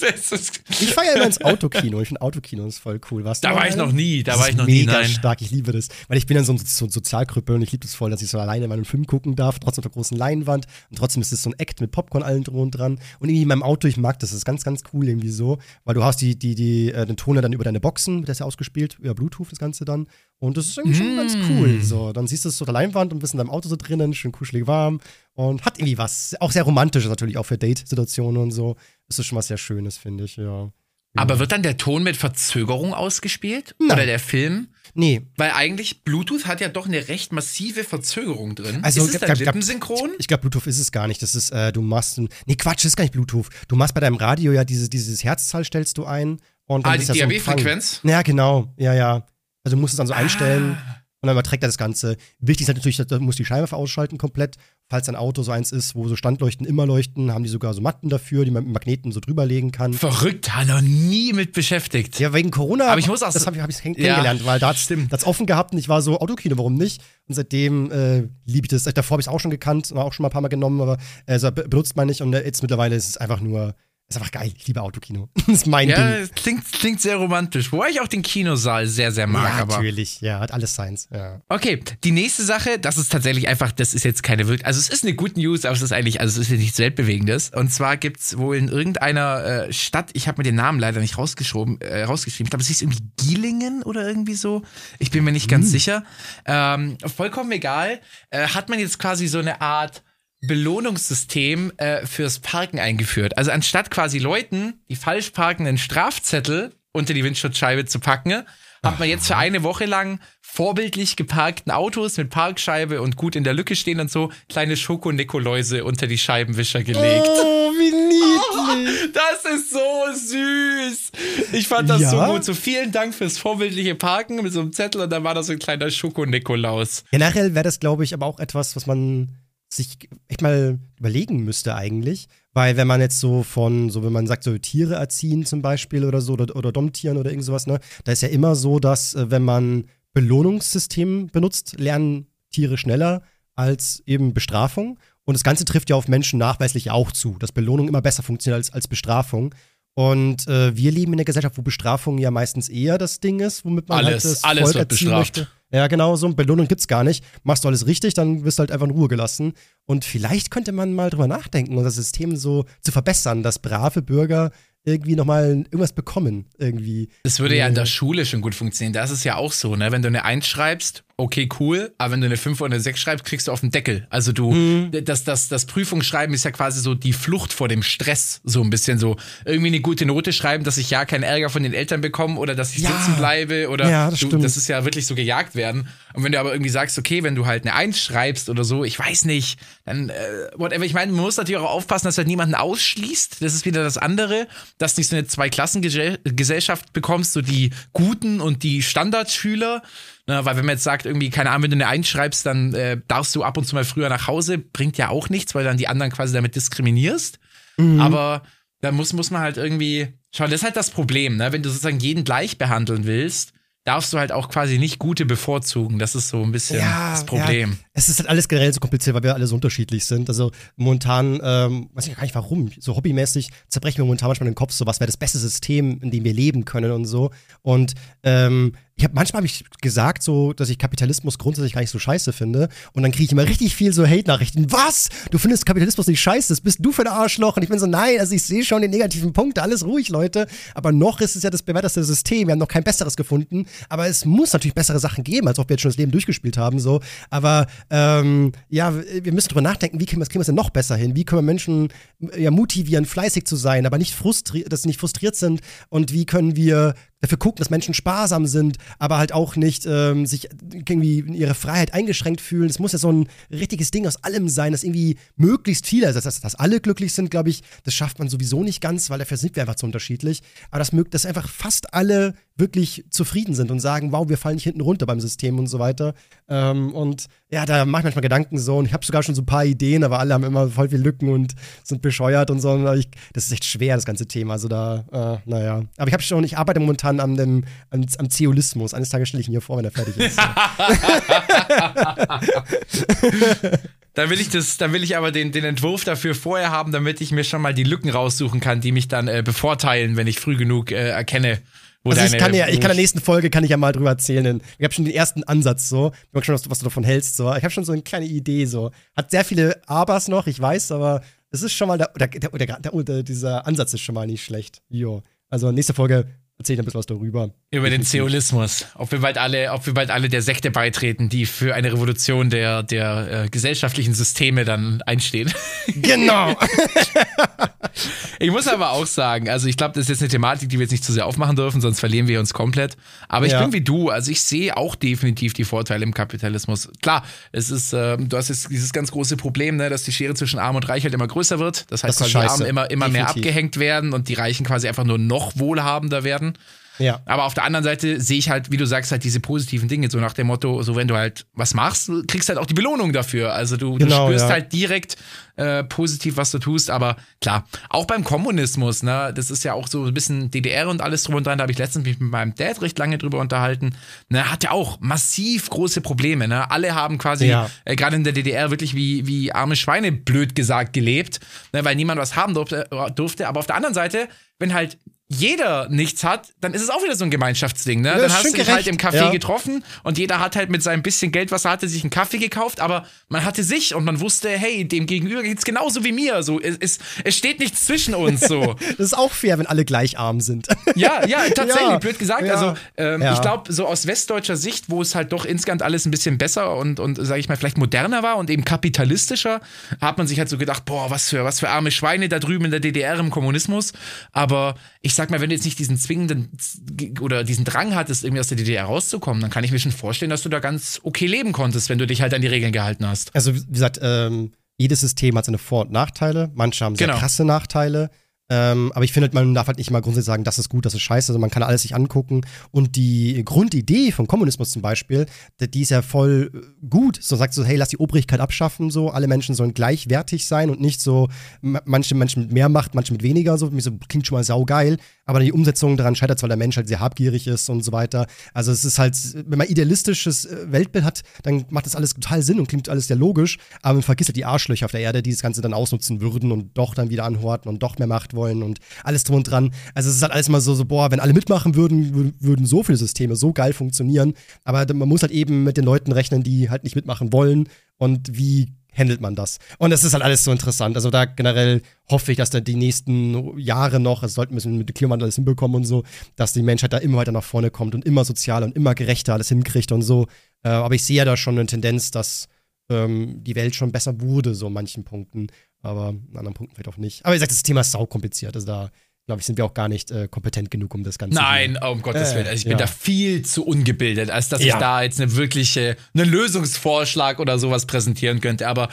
ich feiere immer ins Autokino. Ich finde Autokino ist voll cool. Warst da war ich noch nie. Da war ich noch nie. Mega stark. Ich liebe das. Weil ich bin dann so ein, so ein Sozialkrüppel und ich liebe es voll, dass ich so alleine meinen Film gucken darf, trotzdem auf der großen Leinwand Leinwand und trotzdem ist es so ein Act mit Popcorn allen drum und dran. Und irgendwie in meinem Auto, ich mag das, das ist ganz, ganz cool irgendwie so, weil du hast die, die, die, äh, den Ton dann über deine Boxen, wird das ja ausgespielt, über Bluetooth das Ganze dann. Und das ist irgendwie schon ganz cool. So, dann siehst du es so der Leinwand und bist in deinem Auto so drinnen, schön kuschelig warm und hat irgendwie was. Auch sehr romantisch natürlich, auch für Date-Situationen und so. Das ist schon was sehr Schönes, finde ich, ja. Aber wird dann der Ton mit Verzögerung ausgespielt? Nein. Oder der Film? Nee, Weil eigentlich Bluetooth hat ja doch eine recht massive Verzögerung drin. Also, ist es dann lippensynchron? Ich glaube, Bluetooth ist es gar nicht. Das ist, äh, du machst, ein, nee, Quatsch, das ist gar nicht Bluetooth. Du machst bei deinem Radio ja diese, dieses Herzzahl stellst du ein. Und dann Ah, ist die ja so. DAB-Frequenz? Ja, genau, ja, ja. Also du musst es dann so einstellen Ah. und dann überträgt er das Ganze. Wichtig ist halt natürlich, du musst die Scheinwerfer ausschalten komplett. Falls ein Auto so eins ist, wo so Standleuchten immer leuchten, haben die sogar so Matten dafür, die man mit Magneten so drüberlegen kann. Verrückt, hat noch nie mit beschäftigt. Ja, wegen Corona. Aber ich muss auch das habe ich, hab ich Ja, kennengelernt, weil da stimmt. das offen gehabt und ich war so Autokino, warum nicht? Und seitdem äh, liebe ich das. Davor habe ich es auch schon gekannt auch schon mal ein paar Mal genommen, aber äh, so benutzt man nicht und äh, jetzt mittlerweile ist es einfach nur, ist einfach geil. Ich liebe Autokino. das ist mein Ja, Ding. es klingt, klingt sehr romantisch. Wobei ich auch den Kinosaal sehr, sehr mag. ja, aber natürlich. Ja, hat alles seins. Ja. Okay, die nächste Sache, das ist tatsächlich einfach, das ist jetzt keine wirklich, also es ist eine gute News, aber es ist eigentlich, also es ist ja nichts Weltbewegendes. Und zwar gibt's wohl in irgendeiner äh, Stadt, ich habe mir den Namen leider nicht rausgeschrieben, äh, rausgeschrieben, ich glaube, es hieß irgendwie Gielingen oder irgendwie so. Ich bin mir nicht ganz sicher. Ähm, vollkommen egal. Äh, hat man jetzt quasi so eine Art Belohnungssystem äh, fürs Parken eingeführt. Also anstatt quasi Leuten, die falsch parken, einen Strafzettel unter die Windschutzscheibe zu packen, hat man jetzt für eine Woche lang vorbildlich geparkten Autos mit Parkscheibe und gut in der Lücke stehen und so kleine Schoko-Nikoläuse unter die Scheibenwischer gelegt. Oh, wie niedlich. Das ist so süß. Ich fand das Ja? so gut. So vielen Dank fürs vorbildliche Parken mit so einem Zettel und dann war da so ein kleiner Schoko-Nikolaus. Generell wäre das, glaube ich, aber auch etwas, was man sich echt mal überlegen müsste eigentlich. Weil wenn man jetzt so von, so wenn man sagt, so Tiere erziehen zum Beispiel oder so, oder, oder Domtieren oder irgend sowas, ne, da ist ja immer so, dass äh, wenn man Belohnungssystem benutzt, lernen Tiere schneller als eben Bestrafung. Und das Ganze trifft ja auf Menschen nachweislich auch zu, dass Belohnung immer besser funktioniert als, als Bestrafung. Und äh, wir leben in einer Gesellschaft, wo Bestrafung ja meistens eher das Ding ist, womit man Alles, halt das alles Volk wird erziehen bestraft. möchte. Ja, genau, so eine Belohnung gibt's gar nicht. Machst du alles richtig, dann wirst du halt einfach in Ruhe gelassen. Und vielleicht könnte man mal drüber nachdenken das System so zu verbessern, dass brave Bürger irgendwie nochmal irgendwas bekommen, irgendwie. Das würde ja in der Schule schon gut funktionieren. Da ist es ja auch so, ne? Wenn du eine 1 schreibst, okay, cool, aber wenn du eine 5 oder eine 6 schreibst, kriegst du auf den Deckel. Also du, das, das, das Prüfungsschreiben ist ja quasi so die Flucht vor dem Stress, so ein bisschen so. Irgendwie eine gute Note schreiben, dass ich ja keinen Ärger von den Eltern bekomme oder dass ich Ja. sitzen bleibe oder Ja, das du, das ist ja wirklich so gejagt werden. Und wenn du aber irgendwie sagst, okay, wenn du halt eine 1 schreibst oder so, ich weiß nicht, dann äh, whatever. Ich meine, man muss natürlich auch aufpassen, dass du halt niemanden ausschließt. Das ist wieder das andere, dass du nicht so eine Zweiklassengesellschaft bekommst, so die Guten und die Standardschüler. Na, weil wenn man jetzt sagt, irgendwie, keine Ahnung, wenn du eine Eins schreibst, dann äh, darfst du ab und zu mal früher nach Hause, bringt ja auch nichts, weil dann die anderen quasi damit diskriminierst. Aber da muss, muss man halt irgendwie schauen, das ist halt das Problem, ne? Wenn du sozusagen jeden gleich behandeln willst, darfst du halt auch quasi nicht Gute bevorzugen. Das ist so ein bisschen das Problem. Ja, es ist halt alles generell so kompliziert, weil wir alle so unterschiedlich sind. Also momentan, ähm, weiß ich gar nicht warum, so hobbymäßig zerbrechen wir momentan manchmal den Kopf, so was wäre das beste System, in dem wir leben können und so. Und ähm, ich habe manchmal habe ich gesagt, so, dass ich Kapitalismus grundsätzlich gar nicht so scheiße finde. Und dann kriege ich immer richtig viel so Hate-Nachrichten. Was? Du findest Kapitalismus nicht scheiße? Das bist du für ein Arschloch? Und ich bin so, nein, also ich sehe schon den negativen Punkt, alles ruhig, Leute. Aber noch ist es ja das bewährteste System. Wir haben noch kein besseres gefunden. Aber es muss natürlich bessere Sachen geben, als ob wir jetzt schon das Leben durchgespielt haben. So. Aber ähm, ja, wir müssen drüber nachdenken, wie kriegen wir, es denn noch besser hin? Wie können wir Menschen ja, motivieren, fleißig zu sein, aber nicht frustriert, dass sie nicht frustriert sind? Und wie können wir dafür gucken, dass Menschen sparsam sind, aber halt auch nicht ähm, sich irgendwie in ihre Freiheit eingeschränkt fühlen. Es muss ja so ein richtiges Ding aus allem sein, dass irgendwie möglichst viele, also dass, dass alle glücklich sind, glaube ich, das schafft man sowieso nicht ganz, weil dafür sind wir einfach zu unterschiedlich. Aber das mögt, dass einfach fast alle wirklich zufrieden sind und sagen, wow, wir fallen nicht hinten runter beim System und so weiter. Ähm, und ja, da mache ich manchmal Gedanken so und ich habe sogar schon so ein paar Ideen, aber alle haben immer voll viel Lücken und sind bescheuert und so. Und ich, das ist echt schwer, das ganze Thema. Also da, äh, naja. Aber ich habe schon, ich arbeite momentan an dem, am, am Zeolismus. Eines Tages stelle ich ihn hier vor, wenn er fertig ist. Dann will ich das, dann will ich aber den, den Entwurf dafür vorher haben, damit ich mir schon mal die Lücken raussuchen kann, die mich dann äh, bevorteilen, wenn ich früh genug äh, erkenne, also ich kann ja, ich kann in der nächsten Folge kann ich ja mal drüber erzählen. Ich habe schon den ersten Ansatz so. Ich mag schon, was du, was du davon hältst so. Ich habe schon so eine kleine Idee so. Hat sehr viele Abers noch, ich weiß, aber es ist schon mal der, der, der, der, dieser Ansatz ist schon mal nicht schlecht. Jo. Also nächste Folge erzähl ein bisschen was darüber. Über den Zeolismus. Ob wir bald alle, ob wir bald alle der Sekte beitreten, die für eine Revolution der, der äh, gesellschaftlichen Systeme dann einstehen. Genau. ich muss aber auch sagen, also ich glaube, das ist jetzt eine Thematik, die wir jetzt nicht zu sehr aufmachen dürfen, sonst verlieren wir uns komplett. Aber ich ja. bin wie du, also ich sehe auch definitiv die Vorteile im Kapitalismus. Klar, es ist, äh, du hast jetzt dieses ganz große Problem, ne, dass die Schere zwischen Arm und Reich halt immer größer wird. Das heißt, das die Armen immer, immer mehr abgehängt werden und die Reichen quasi einfach nur noch wohlhabender werden. Ja. Aber auf der anderen Seite sehe ich halt, wie du sagst, halt diese positiven Dinge, so nach dem Motto, so wenn du halt was machst, kriegst halt auch die Belohnung dafür. Also du, genau, du spürst ja. halt direkt äh, positiv, was du tust. Aber klar, auch beim Kommunismus, ne, das ist ja auch so ein bisschen DDR und alles drum und dran, da habe ich letztens mich mit meinem Dad recht lange drüber unterhalten. Ne, hat ja auch massiv große Probleme. Ne? Alle haben quasi, ja. äh, gerade in der DDR, wirklich wie, wie arme Schweine, blöd gesagt, gelebt, ne, weil niemand was haben durfte, durfte. Aber auf der anderen Seite, wenn halt jeder nichts hat, dann ist es auch wieder so ein Gemeinschaftsding, ne? Ja, dann hast du dich halt im Café ja. getroffen und jeder hat halt mit seinem bisschen Geld, was er hatte, sich einen Kaffee gekauft, aber man hatte sich und man wusste, hey, dem Gegenüber geht's genauso wie mir. So, es, es, es steht nichts zwischen uns so. das ist auch fair, wenn alle gleich arm sind. ja, ja, tatsächlich, ja. blöd gesagt. Also, ähm, ich glaube, so aus westdeutscher Sicht, wo es halt doch insgesamt alles ein bisschen besser und, und sage ich mal, vielleicht moderner war und eben kapitalistischer, hat man sich halt so gedacht, boah, was für, was für arme Schweine da drüben in der DDR im Kommunismus. Aber ich sag mal, wenn du jetzt nicht diesen zwingenden oder diesen Drang hattest, irgendwie aus der DDR rauszukommen, dann kann ich mir schon vorstellen, dass du da ganz okay leben konntest, wenn du dich halt an die Regeln gehalten hast. Also, wie gesagt, ähm, jedes System hat seine Vor- und Nachteile. Manche haben sehr genau. krasse Nachteile. Ähm, aber ich finde, halt, man darf halt nicht mal grundsätzlich sagen, das ist gut, das ist scheiße. Also man kann alles sich angucken. Und die Grundidee von Kommunismus zum Beispiel, die ist ja voll äh, gut. So sagt so, hey, lass die Obrigkeit abschaffen, so alle Menschen sollen gleichwertig sein und nicht so manche Menschen mit mehr Macht, manche mit weniger. So klingt schon mal saugeil. Aber die Umsetzung daran scheitert, weil der Mensch halt sehr habgierig ist und so weiter. Also es ist halt, wenn man idealistisches äh, Weltbild hat, dann macht das alles total Sinn und klingt alles sehr logisch. Aber man vergisst halt die Arschlöcher auf der Erde, die das Ganze dann ausnutzen würden und doch dann wieder anhorten und doch mehr Macht wollen und alles drum und dran. Also es ist halt alles mal so, so boah, wenn alle mitmachen würden, würden so viele Systeme so geil funktionieren. Aber man muss halt eben mit den Leuten rechnen, die halt nicht mitmachen wollen. Und wie handelt man das? Und es ist halt alles so interessant. Also da generell hoffe ich, dass da die nächsten Jahre noch, es sollten wir mit dem Klimawandel alles hinbekommen und so, dass die Menschheit da immer weiter nach vorne kommt und immer sozialer und immer gerechter alles hinkriegt und so. Äh, aber ich sehe ja da schon eine Tendenz, dass ähm, die Welt schon besser wurde, so in manchen Punkten aber an anderen Punkten vielleicht auch nicht. Aber wie gesagt, das Thema ist sau kompliziert. Also da, glaube ich, sind wir auch gar nicht äh, kompetent genug, um das Ganze Nein, hier. um Gottes Willen. Also ich äh, bin ja. da viel zu ungebildet, als dass ja. ich da jetzt eine wirkliche, einen Lösungsvorschlag oder sowas präsentieren könnte. Aber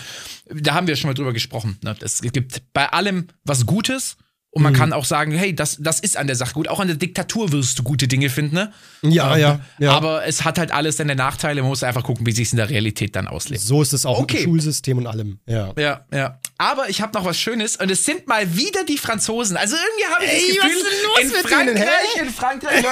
da haben wir schon mal drüber gesprochen. Ne? Es gibt bei allem was Gutes und man mhm. kann auch sagen, hey, das, das ist an der Sache gut. Auch an der Diktatur wirst du gute Dinge finden, ne? Ja, ähm, ja, ja. Aber es hat halt alles seine Nachteile. Man muss einfach gucken, wie sich es in der Realität dann auslebt. So ist es auch okay. im Schulsystem und allem. Ja, ja. ja. Aber ich habe noch was Schönes und es sind mal wieder die Franzosen. Also irgendwie habe ich ey, das Gefühl, was ist denn los in mit Frankreich, denen, in Frankreich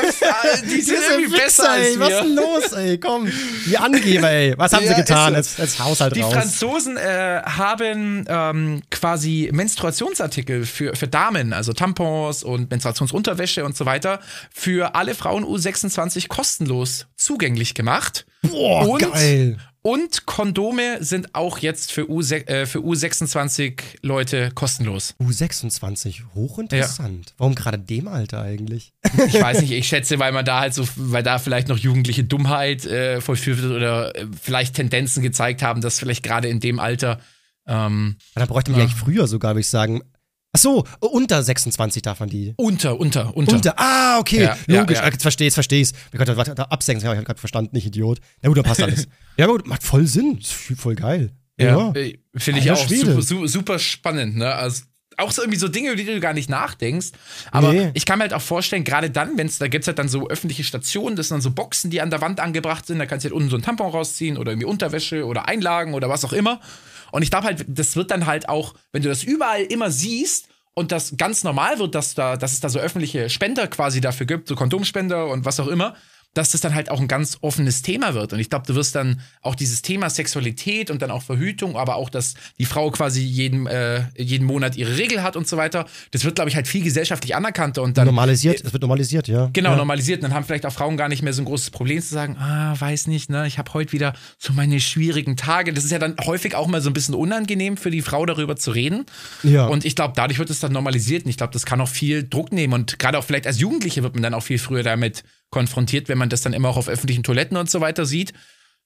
die sind irgendwie Witze, besser als ey, Was ist denn los, ey? Komm, die Angeber, ey. Was haben ja, sie getan? Als, als Haushalt die raus. Die Franzosen äh, haben ähm, quasi Menstruationsartikel für, für Damen Namen, also Tampons und Menstruationsunterwäsche und so weiter, für alle Frauen U26 kostenlos zugänglich gemacht. Boah, und, geil. Und Kondome sind auch jetzt für, U, äh, für U26 Leute kostenlos. U26, hochinteressant. Ja. Warum gerade dem Alter eigentlich? Ich weiß nicht, ich schätze, weil man da halt so, weil da vielleicht noch jugendliche Dummheit äh, vollführt wird oder äh, vielleicht Tendenzen gezeigt haben, dass vielleicht gerade in dem Alter. Ähm, da bräuchte man ja. eigentlich früher sogar, würde ich sagen, Ach so, unter 26 darf man die. Unter, unter, unter. Unter, ah, okay, ja, logisch. Ja, ja. Jetzt verstehe ich, verstehe ich. Ab 6, ja, ich habe gerade verstanden, nicht Idiot. Ja gut, dann passt alles. ja gut, macht voll Sinn, voll geil. Ja, äh, finde ich auch super, super, spannend, ne? Also auch so irgendwie so Dinge, über die du gar nicht nachdenkst. Aber nee. ich kann mir halt auch vorstellen, gerade dann, wenn es, da gibt es halt dann so öffentliche Stationen, das sind dann so Boxen, die an der Wand angebracht sind, da kannst du halt unten so ein Tampon rausziehen oder irgendwie Unterwäsche oder Einlagen oder was auch immer. Und ich glaube halt, das wird dann halt auch, wenn du das überall immer siehst und das ganz normal wird, dass, da, dass es da so öffentliche Spender quasi dafür gibt, so Kondomspender und was auch immer, dass das dann halt auch ein ganz offenes Thema wird. Und ich glaube, du wirst dann auch dieses Thema Sexualität und dann auch Verhütung, aber auch, dass die Frau quasi jeden, äh, jeden Monat ihre Regel hat und so weiter, das wird, glaube ich, halt viel gesellschaftlich anerkannter und dann. Normalisiert, es wird normalisiert, ja. Genau, ja. normalisiert. Und dann haben vielleicht auch Frauen gar nicht mehr so ein großes Problem zu sagen, ah, weiß nicht, ne, ich habe heute wieder so meine schwierigen Tage. Das ist ja dann häufig auch mal so ein bisschen unangenehm für die Frau darüber zu reden. Ja. Und ich glaube, dadurch wird es dann normalisiert und ich glaube, das kann auch viel Druck nehmen und gerade auch vielleicht als Jugendliche wird man dann auch viel früher damit konfrontiert, wenn man das dann immer auch auf öffentlichen Toiletten und so weiter sieht.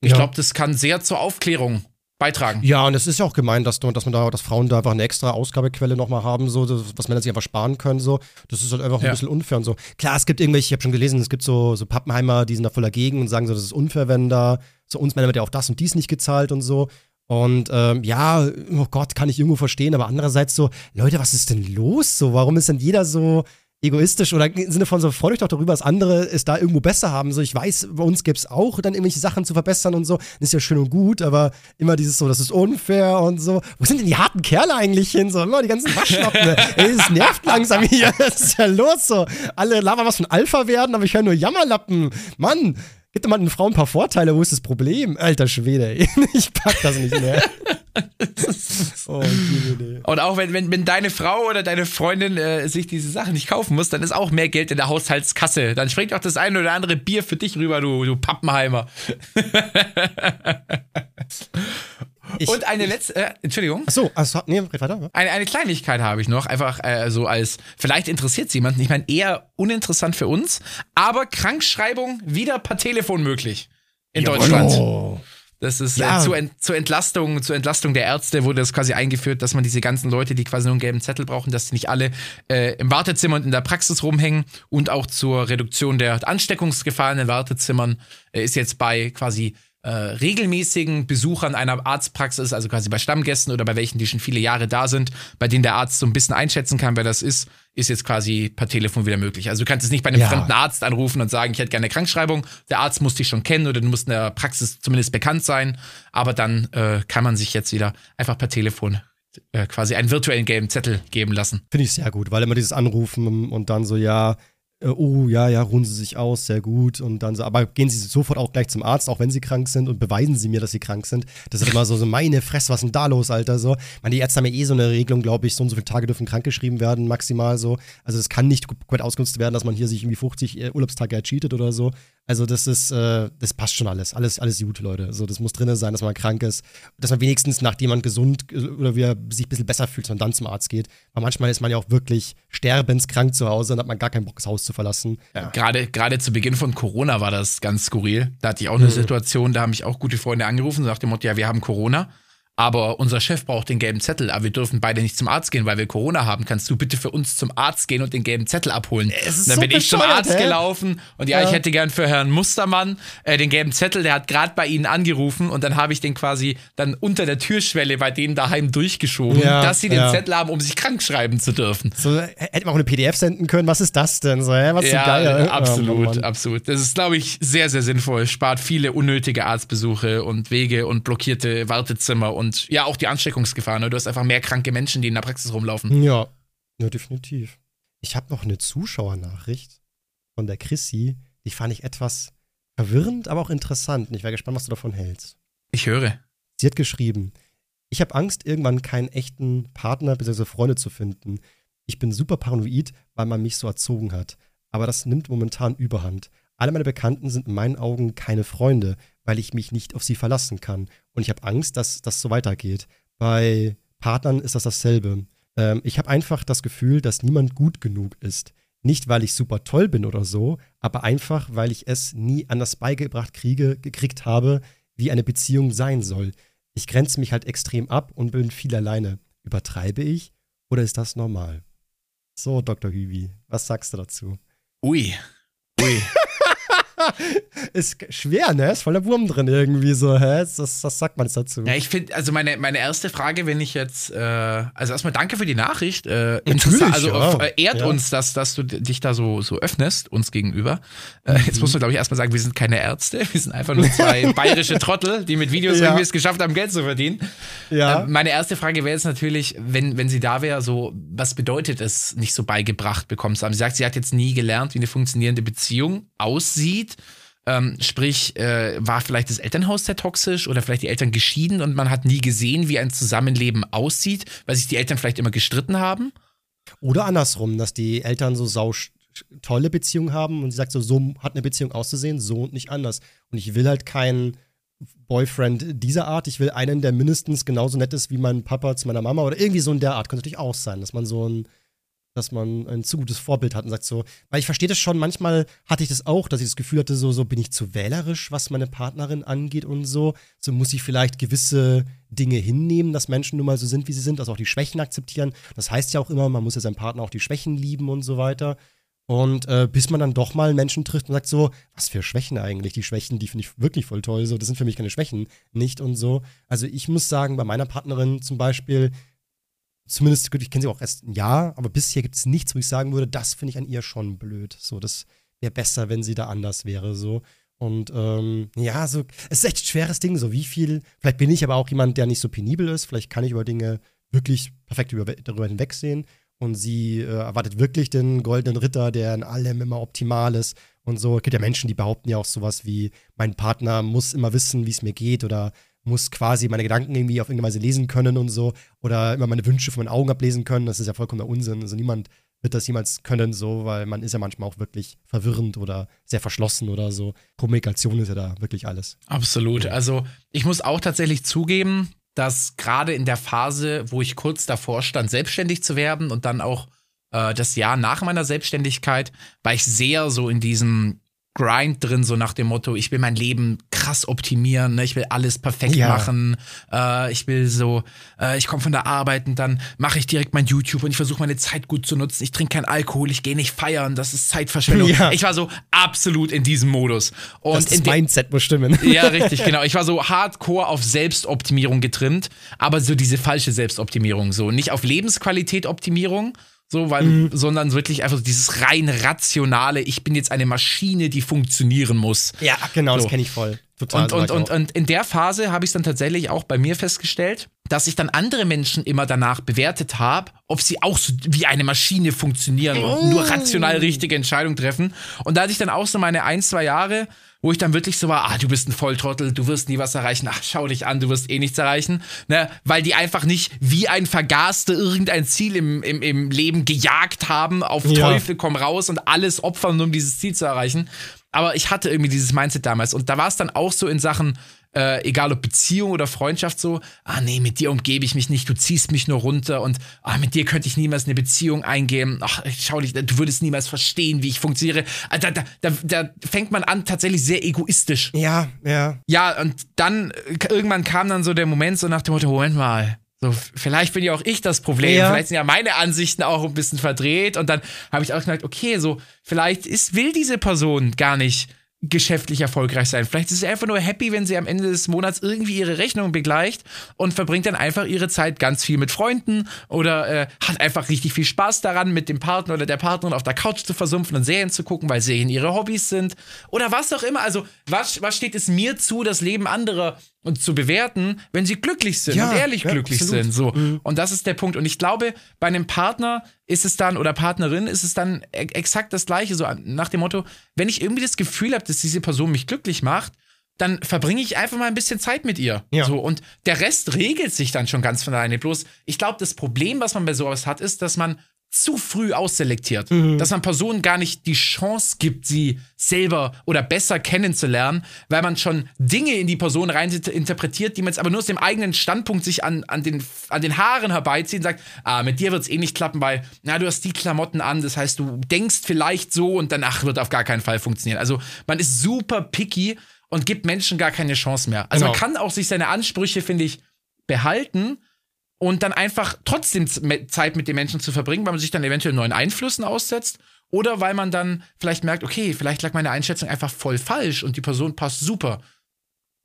Ich Ja. glaube, das kann sehr zur Aufklärung beitragen. Ja, und es ist ja auch gemeint, dass, dass man da, dass Frauen da einfach eine extra Ausgabequelle nochmal haben, so, was Männer sich einfach sparen können, so. Das ist halt einfach ein Ja. bisschen unfair und so. Klar, es gibt irgendwelche, ich habe schon gelesen, es gibt so, so Pappenheimer, die sind da voll dagegen und sagen so, das ist unfair, wenn da, so uns Männer wird ja auch das und dies nicht gezahlt und so. Und ähm, ja, oh Gott, kann ich irgendwo verstehen, aber andererseits so, Leute, was ist denn los? So, warum ist denn jeder so egoistisch oder im Sinne von so, freut euch doch darüber, dass andere es da irgendwo besser haben. So, ich weiß, bei uns gäbe es auch dann irgendwelche Sachen zu verbessern und so. Das ist ja schön und gut, aber immer dieses so, das ist unfair und so. Wo sind denn die harten Kerle eigentlich hin? So, immer die ganzen Waschlappen. Ey, es nervt langsam hier. Was ist ja los so? Alle labern was von Alpha werden, aber ich höre nur Jammerlappen. Mann, gib doch mal den Frauen ein paar Vorteile. Wo ist das Problem? Alter Schwede. Ich pack das nicht mehr. Oh. Und auch wenn, wenn, wenn deine Frau oder deine Freundin äh, sich diese Sachen nicht kaufen muss, dann ist auch mehr Geld in der Haushaltskasse. Dann springt auch das eine oder andere Bier für dich rüber, du, du Pappenheimer. Ich- Und eine letzte, äh, Entschuldigung. Achso, also, nee, red weiter. Eine, eine Kleinigkeit habe ich noch, einfach äh, so als, vielleicht interessiert es jemanden, ich meine eher uninteressant für uns, aber Krankschreibung wieder per Telefon möglich in Deutschland. Oh. Das ist Ja. äh, zur, Ent, zur Entlastung, zur Entlastung der Ärzte wurde das quasi eingeführt, dass man diese ganzen Leute, die quasi nur einen gelben Zettel brauchen, dass die nicht alle äh, im Wartezimmer und in der Praxis rumhängen und auch zur Reduktion der Ansteckungsgefahr in den Wartezimmern äh, ist jetzt bei quasi äh, regelmäßigen Besuchern einer Arztpraxis, also quasi bei Stammgästen oder bei welchen, die schon viele Jahre da sind, bei denen der Arzt so ein bisschen einschätzen kann, wer das ist, ist jetzt quasi per Telefon wieder möglich. Also du kannst jetzt nicht bei einem Ja. fremden Arzt anrufen und sagen, ich hätte gerne eine Krankschreibung. Der Arzt muss dich schon kennen oder du musst in der Praxis zumindest bekannt sein. Aber dann äh, kann man sich jetzt wieder einfach per Telefon äh, quasi einen virtuellen gelben Zettel geben lassen. Finde ich sehr gut, weil immer dieses Anrufen und dann so, ja, äh, oh, ja, ja, ruhen Sie sich aus, sehr gut. Und dann so, aber gehen Sie sofort auch gleich zum Arzt, auch wenn Sie krank sind und beweisen Sie mir, dass Sie krank sind. Das ist immer so, so meine Fresse, was ist denn da los, Alter? So. Meine, die Ärzte haben ja eh so eine Regelung, glaube ich, so und so viele Tage dürfen krankgeschrieben werden, maximal so. Also das kann nicht komplett ausgenutzt werden, dass man hier sich irgendwie 50 äh, Urlaubstage ercheatet oder so. Also das ist, äh, das passt schon alles. Alles, alles gut, Leute. Also das muss drin sein, dass man krank ist. Dass man wenigstens, nachdem man gesund äh, oder wieder sich ein bisschen besser fühlt, dass man dann zum Arzt geht. Weil manchmal ist man ja auch wirklich sterbenskrank zu Hause und hat man gar keinen Bock, das Haus zu verlassen. Gerade, gerade zu Beginn von Corona war das ganz skurril. Da hatte ich auch eine Situation, da haben mich auch gute Freunde angerufen und Motto, ja, wir haben Corona. Aber unser Chef braucht den gelben Zettel, aber wir dürfen beide nicht zum Arzt gehen, weil wir Corona haben. Kannst du bitte für uns zum Arzt gehen und den gelben Zettel abholen? Es ist dann so bin ich zum Arzt hä? gelaufen und ja, Ja. ich hätte gern für Herrn Mustermann äh, den gelben Zettel, der hat gerade bei Ihnen angerufen und dann habe ich den quasi dann unter der Türschwelle bei denen daheim durchgeschoben, Ja, dass sie den ja. Zettel haben, um sich krank schreiben zu dürfen. So, h- hätte man auch eine PDF senden können. Was ist das denn? So, hä? Was ist so geil? absolut, Oh, Mann, Mann. absolut. Das ist, glaube ich, sehr, sehr sinnvoll. Spart viele unnötige Arztbesuche und Wege und blockierte Wartezimmer und ja, auch die Ansteckungsgefahr. Ne? Du hast einfach mehr kranke Menschen, die in der Praxis rumlaufen. Ja, ja definitiv. Ich habe noch eine Zuschauernachricht von der Chrissy. Die fand ich etwas verwirrend, aber auch interessant. Und ich wäre gespannt, was du davon hältst. Ich höre. Sie hat geschrieben, ich habe Angst, irgendwann keinen echten Partner bzw. Freunde zu finden. Ich bin super paranoid, weil man mich so erzogen hat. Aber das nimmt momentan überhand. Alle meine Bekannten sind in meinen Augen keine Freunde, weil ich mich nicht auf sie verlassen kann. Und ich habe Angst, dass das so weitergeht. Bei Partnern ist das dasselbe. Ähm, ich habe einfach das Gefühl, dass niemand gut genug ist. Nicht, weil ich super toll bin oder so, aber einfach, weil ich es nie anders beigebracht kriege, gekriegt habe, wie eine Beziehung sein soll. Ich grenze mich halt extrem ab und bin viel alleine. Übertreibe ich oder ist das normal? So, Dr. Hübi, was sagst du dazu? Ui. Ui. Ist schwer, ne? Ist voll der Wurm drin irgendwie so, hä? Das, was sagt man jetzt dazu? Ja, ich finde, also meine, meine erste Frage, wenn ich jetzt, äh, also erstmal danke für die Nachricht. Äh, Natürlich, also ja. äh, ehrt Ja. uns, dass, dass du dich da so, so öffnest, uns gegenüber. Äh, Jetzt Mhm. muss man, glaube ich, erstmal sagen, wir sind keine Ärzte, wir sind einfach nur zwei bayerische Trottel, die mit Videos Ja. irgendwie es geschafft haben, Geld zu verdienen. ja. Äh, meine erste Frage wäre jetzt natürlich, wenn, wenn sie da wäre, so, was bedeutet es, nicht so beigebracht bekommen zu haben? Sie sagt, sie hat jetzt nie gelernt, wie eine funktionierende Beziehung aussieht. Ähm, sprich, äh, war vielleicht das Elternhaus sehr toxisch oder vielleicht die Eltern geschieden und man hat nie gesehen, wie ein Zusammenleben aussieht, weil sich die Eltern vielleicht immer gestritten haben? Oder andersrum, dass die Eltern so sau tolle Beziehungen haben und sie sagt so, so hat eine Beziehung auszusehen, so und nicht anders. Und ich will halt keinen Boyfriend dieser Art. Ich will einen, der mindestens genauso nett ist wie mein Papa zu meiner Mama oder irgendwie so in der Art. Könnte natürlich auch sein, dass man so ein dass man ein zu gutes Vorbild hat und sagt so, weil ich verstehe das schon, manchmal hatte ich das auch, dass ich das Gefühl hatte, so, so bin ich zu wählerisch, was meine Partnerin angeht und so. So muss ich vielleicht gewisse Dinge hinnehmen, dass Menschen nun mal so sind, wie sie sind, also auch die Schwächen akzeptieren. Das heißt ja auch immer, man muss ja seinen Partner auch die Schwächen lieben und so weiter. Und äh, bis man dann doch mal Menschen trifft und sagt so, was für Schwächen eigentlich? Die Schwächen, die finde ich wirklich voll toll. So, das sind für mich keine Schwächen, nicht und so. Also ich muss sagen, bei meiner Partnerin zum Beispiel, zumindest, ich kenne sie auch erst ein Jahr, aber bisher gibt es nichts, wo ich sagen würde, das finde ich an ihr schon blöd. So, das wäre besser, wenn sie da anders wäre. So. Und ähm, ja, so, es ist echt ein schweres Ding, so wie viel, vielleicht bin ich aber auch jemand, der nicht so penibel ist, vielleicht kann ich über Dinge wirklich perfekt über, darüber hinwegsehen. Und sie äh, erwartet wirklich den goldenen Ritter, der in allem immer optimal ist und so. Es gibt ja Menschen, die behaupten ja auch sowas wie, mein Partner muss immer wissen, wie es mir geht oder muss quasi meine Gedanken irgendwie auf irgendeine Weise lesen können und so oder immer meine Wünsche von meinen Augen ablesen können. Das ist ja vollkommener Unsinn. Also niemand wird das jemals können, so, weil man ist ja manchmal auch wirklich verwirrend oder sehr verschlossen oder so. Kommunikation ist ja da wirklich alles. Absolut. Also ich muss auch tatsächlich zugeben, dass gerade in der Phase, wo ich kurz davor stand, selbstständig zu werden und dann auch äh, das Jahr nach meiner Selbstständigkeit, war ich sehr so in diesem Grind drin, so nach dem Motto, ich will mein Leben krass optimieren, ne? ich will alles perfekt ja. machen, äh, ich will so, äh, ich komme von der Arbeit und dann mache ich direkt mein YouTube und ich versuche meine Zeit gut zu nutzen, ich trinke keinen Alkohol, ich gehe nicht feiern, das ist Zeitverschwendung. Ja. Ich war so absolut in diesem Modus. Und das, das Mindset muss stimmen. Ja, richtig, genau. Ich war so hardcore auf Selbstoptimierung getrimmt, aber so diese falsche Selbstoptimierung, so nicht auf Lebensqualität Optimierung, so, weil, mhm. sondern wirklich einfach dieses rein rationale, ich bin jetzt eine Maschine, die funktionieren muss. Ja, genau, so. das kenne ich voll. Total. Und, und, und, und in der Phase habe ich es dann tatsächlich auch bei mir festgestellt, dass ich dann andere Menschen immer danach bewertet habe, ob sie auch so wie eine Maschine funktionieren oh. und nur rational richtige Entscheidungen treffen. Und da hatte ich dann auch so meine ein, zwei Jahre, wo ich dann wirklich so war, ah, du bist ein Volltrottel, du wirst nie was erreichen, ach, schau dich an, du wirst eh nichts erreichen, ne, weil die einfach nicht wie ein Vergaster irgendein Ziel im, im, im Leben gejagt haben, auf ja. Teufel komm raus und alles opfern, um dieses Ziel zu erreichen. Aber ich hatte irgendwie dieses Mindset damals und da war es dann auch so in Sachen, äh, egal ob Beziehung oder Freundschaft, so, ah nee, mit dir umgebe ich mich nicht, du ziehst mich nur runter und ah, mit dir könnte ich niemals eine Beziehung eingehen. Ach, schau dich, du würdest niemals verstehen, wie ich funktioniere. Ah, da, da, da, da fängt man an, tatsächlich sehr egoistisch. Ja, ja. Ja, und dann äh, irgendwann kam dann so der Moment, so nach dem Motto, Moment mal, so, vielleicht bin ja auch ich das Problem. Ja. Vielleicht sind ja meine Ansichten auch ein bisschen verdreht. Und dann habe ich auch gemerkt, okay, so, vielleicht ist, will diese Person gar nicht geschäftlich erfolgreich sein. Vielleicht ist sie einfach nur happy, wenn sie am Ende des Monats irgendwie ihre Rechnung begleicht und verbringt dann einfach ihre Zeit ganz viel mit Freunden oder äh, hat einfach richtig viel Spaß daran, mit dem Partner oder der Partnerin auf der Couch zu versumpfen und Serien zu gucken, weil Serien ihre Hobbys sind oder was auch immer. Also was, was steht es mir zu, das Leben anderer und zu bewerten, wenn sie glücklich sind ja, und ehrlich ja, glücklich absolut. sind. So. Mhm. Und das ist der Punkt. Und ich glaube, bei einem Partner ist es dann, oder Partnerin, ist es dann e-, exakt das Gleiche. So nach dem Motto, wenn ich irgendwie das Gefühl habe, dass diese Person mich glücklich macht, dann verbringe ich einfach mal ein bisschen Zeit mit ihr. Ja. So, und der Rest regelt sich dann schon ganz von alleine. Bloß, ich glaube, das Problem, was man bei sowas hat, ist, dass man zu früh ausselektiert, mhm. dass man Personen gar nicht die Chance gibt, sie selber oder besser kennenzulernen, weil man schon Dinge in die Person rein interpretiert, die man jetzt aber nur aus dem eigenen Standpunkt sich an, an, den, an den Haaren herbeizieht und sagt, ah, mit dir wird es eh nicht klappen, weil, na, du hast die Klamotten an, das heißt, du denkst vielleicht so und danach wird auf gar keinen Fall funktionieren. Also man ist super picky und gibt Menschen gar keine Chance mehr. Also genau. man kann auch sich seine Ansprüche, finde ich, behalten, und dann einfach trotzdem Zeit mit den Menschen zu verbringen, weil man sich dann eventuell neuen Einflüssen aussetzt oder weil man dann vielleicht merkt, okay, vielleicht lag meine Einschätzung einfach voll falsch und die Person passt super.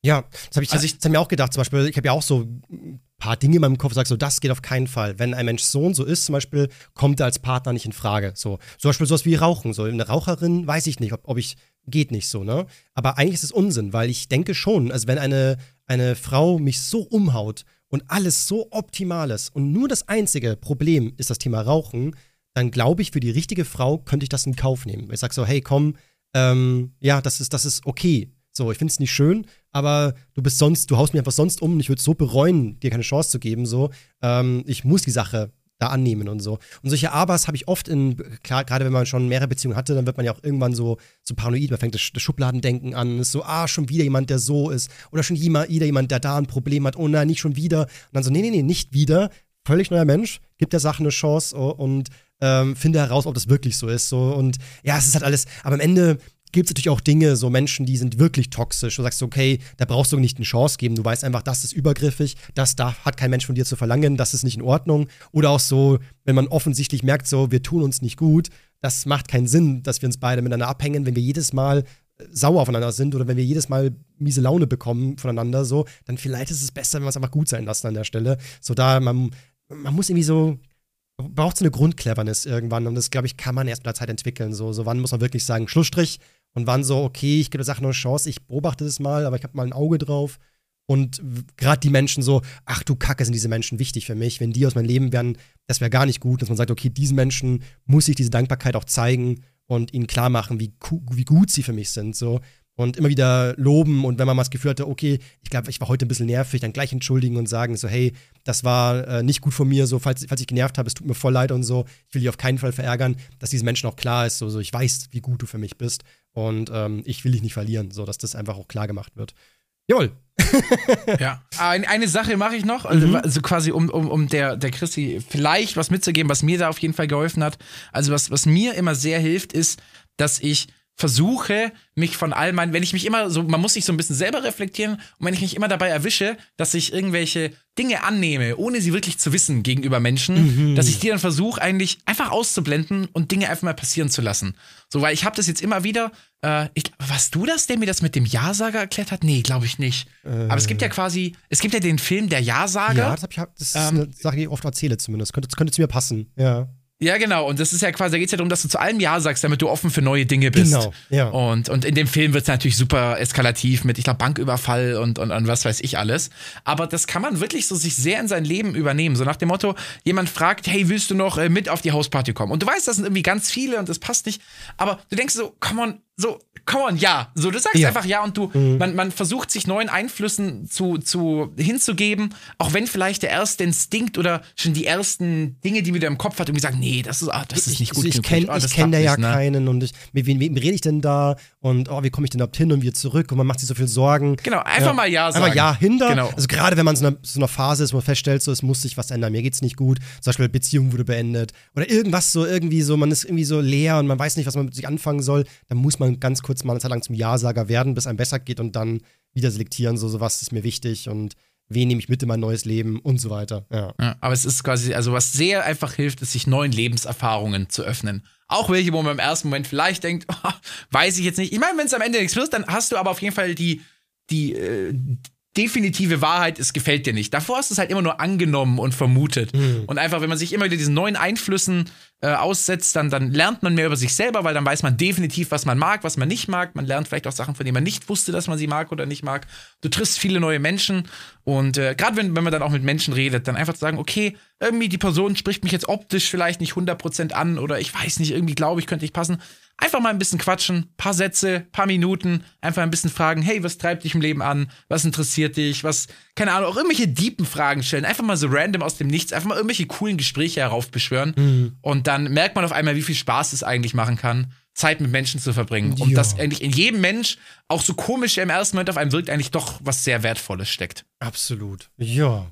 Ja, das habe ich, also ich, hab mir auch gedacht. Zum Beispiel, ich habe ja auch so ein paar Dinge in meinem Kopf, sage so, das geht auf keinen Fall. Wenn ein Mensch so und so ist, zum Beispiel, kommt er als Partner nicht in Frage. So, zum Beispiel sowas wie Rauchen. So, eine Raucherin weiß ich nicht, ob, ob ich, geht nicht so, ne? Aber eigentlich ist es Unsinn, weil ich denke schon, also wenn eine, eine Frau mich so umhaut und alles so optimal ist und nur das einzige Problem ist das Thema Rauchen, dann glaube ich, für die richtige Frau könnte ich das in Kauf nehmen. Ich sage so, hey, komm, ähm, ja, das ist, das ist okay. So, ich finde es nicht schön, aber du bist sonst, du haust mir einfach sonst um und ich würde es so bereuen, dir keine Chance zu geben. So, ähm, ich muss die Sache da annehmen und so. Und solche Abers habe ich oft in, klar, gerade wenn man schon mehrere Beziehungen hatte, dann wird man ja auch irgendwann so, so paranoid, man fängt das, das Schubladendenken an, ist so, ah, schon wieder jemand, der so ist. Oder schon wieder jemand, der da ein Problem hat, oh nein, nicht schon wieder. Und dann so, nee, nee, nee, nicht wieder. Völlig neuer Mensch, gibt der Sache eine Chance und ähm, finde heraus, ob das wirklich so ist. So. Und ja, es ist halt alles, aber am Ende gibt es natürlich auch Dinge, so Menschen, die sind wirklich toxisch. Du sagst, okay, da brauchst du nicht eine Chance geben. Du weißt einfach, das ist übergriffig, das darf, hat kein Mensch von dir zu verlangen, das ist nicht in Ordnung. Oder auch so, wenn man offensichtlich merkt, so, wir tun uns nicht gut, das macht keinen Sinn, dass wir uns beide miteinander abhängen, wenn wir jedes Mal äh, sauer aufeinander sind oder wenn wir jedes Mal miese Laune bekommen voneinander, so, dann vielleicht ist es besser, wenn wir es einfach gut sein lassen an der Stelle. So, da, man, man muss irgendwie so, braucht so eine Grundcleverness irgendwann und das, glaube ich, kann man erst mit der Zeit entwickeln. So, so wann muss man wirklich sagen, Schlussstrich, und waren so, okay, ich gebe der Sache noch eine Chance, ich beobachte das mal, aber ich habe mal ein Auge drauf. Und gerade die Menschen so, ach du Kacke, sind diese Menschen wichtig für mich. Wenn die aus meinem Leben wären, das wäre gar nicht gut, dass man sagt, okay, diesen Menschen muss ich diese Dankbarkeit auch zeigen und ihnen klar machen, wie, wie gut sie für mich sind. So. Und immer wieder loben und wenn man mal das Gefühl hatte, okay, ich glaube, ich war heute ein bisschen nervig, dann gleich entschuldigen und sagen so, hey, das war äh, nicht gut von mir, so, falls, falls ich genervt habe, es tut mir voll leid und so, ich will dich auf keinen Fall verärgern, dass diesen Menschen auch klar ist, so, so ich weiß, wie gut du für mich bist und ähm, ich will dich nicht verlieren, so dass das einfach auch klar gemacht wird. Jawohl. ja, eine Sache mache ich noch, also, mhm. also quasi um, um, um der, der Christi vielleicht was mitzugeben, was mir da auf jeden Fall geholfen hat. Also was, was mir immer sehr hilft, ist, dass ich versuche, mich von all meinen, wenn ich mich immer so, man muss sich so ein bisschen selber reflektieren und wenn ich mich immer dabei erwische, dass ich irgendwelche Dinge annehme, ohne sie wirklich zu wissen gegenüber Menschen, mhm. dass ich die dann versuche, eigentlich einfach auszublenden und Dinge einfach mal passieren zu lassen. So, weil ich habe das jetzt immer wieder, äh, ich, warst du das, der mir das mit dem Ja-Sager erklärt hat? Nee, glaube ich nicht. Äh. Aber es gibt ja quasi, es gibt ja den Film Der Ja-Sager. Ja, das, ich, das ist ähm, eine Sache, die ich oft erzähle zumindest. Könnte, das könnte zu mir passen, ja. Ja, genau. Und das ist ja quasi, da geht es ja darum, dass du zu allem Ja sagst, damit du offen für neue Dinge bist. Genau, ja. Und, und in dem Film wird es natürlich super eskalativ mit, ich glaube, Banküberfall und, und, und was weiß ich alles. Aber das kann man wirklich so sich sehr in sein Leben übernehmen. So nach dem Motto, jemand fragt, hey, willst du noch äh, mit auf die Hausparty kommen? Und du weißt, das sind irgendwie ganz viele und das passt nicht. Aber du denkst so, come on, so, come on, ja. So, du sagst ja. einfach ja und du, mhm. man, man versucht sich neuen Einflüssen zu, zu, hinzugeben, auch wenn vielleicht der erste Instinkt oder schon die ersten Dinge, die mir da im Kopf hat, irgendwie sagen, nee, das ist, ah, das ist nicht gut. Ich, ich kenne oh, kenn da ja ne? keinen und ich, mit wem, wem rede ich denn da und oh, wie komme ich denn überhaupt hin und wieder zurück und man macht sich so viel Sorgen. Genau, einfach ja. mal ja sagen. Einfach ja hinter. Genau. Also gerade wenn man so in so einer Phase ist, wo man feststellt, so es muss sich was ändern, mir geht's nicht gut, zum Beispiel Beziehung wurde beendet oder irgendwas so irgendwie so, man ist irgendwie so leer und man weiß nicht, was man mit sich anfangen soll, dann muss man ganz kurz mal eine Zeit lang zum Ja-Sager werden, bis einem besser geht und dann wieder selektieren, so, so was ist mir wichtig und wen nehme ich mit in mein neues Leben und so weiter. Ja. ja. aber es ist quasi, also was sehr einfach hilft, ist, sich neuen Lebenserfahrungen zu öffnen. Auch welche, wo man im ersten Moment vielleicht denkt, oh, weiß ich jetzt nicht. Ich meine, wenn es am Ende nichts wird, dann hast du aber auf jeden Fall die, die, äh, definitive Wahrheit, es gefällt dir nicht. Davor hast du es halt immer nur angenommen und vermutet. Mhm. Und einfach, wenn man sich immer wieder diesen neuen Einflüssen äh, aussetzt, dann, dann lernt man mehr über sich selber, weil dann weiß man definitiv, was man mag, was man nicht mag. Man lernt vielleicht auch Sachen, von denen man nicht wusste, dass man sie mag oder nicht mag. Du triffst viele neue Menschen und äh, gerade wenn, wenn man dann auch mit Menschen redet, dann einfach zu sagen, okay, irgendwie die Person spricht mich jetzt optisch vielleicht nicht 100% an oder ich weiß nicht, irgendwie glaube ich, könnte ich passen Einfach mal ein bisschen quatschen, paar Sätze, paar Minuten, einfach ein bisschen fragen, hey, was treibt dich im Leben an? Was interessiert dich? Was, keine Ahnung, auch irgendwelche deepen Fragen stellen. Einfach mal so random aus dem Nichts, einfach mal irgendwelche coolen Gespräche heraufbeschwören. Mhm. Und dann merkt man auf einmal, wie viel Spaß es eigentlich machen kann, Zeit mit Menschen zu verbringen. Ja. Und dass eigentlich in jedem Mensch, auch so komisch er im ersten Moment auf einem wirkt, eigentlich doch was sehr Wertvolles steckt. Absolut. Ja.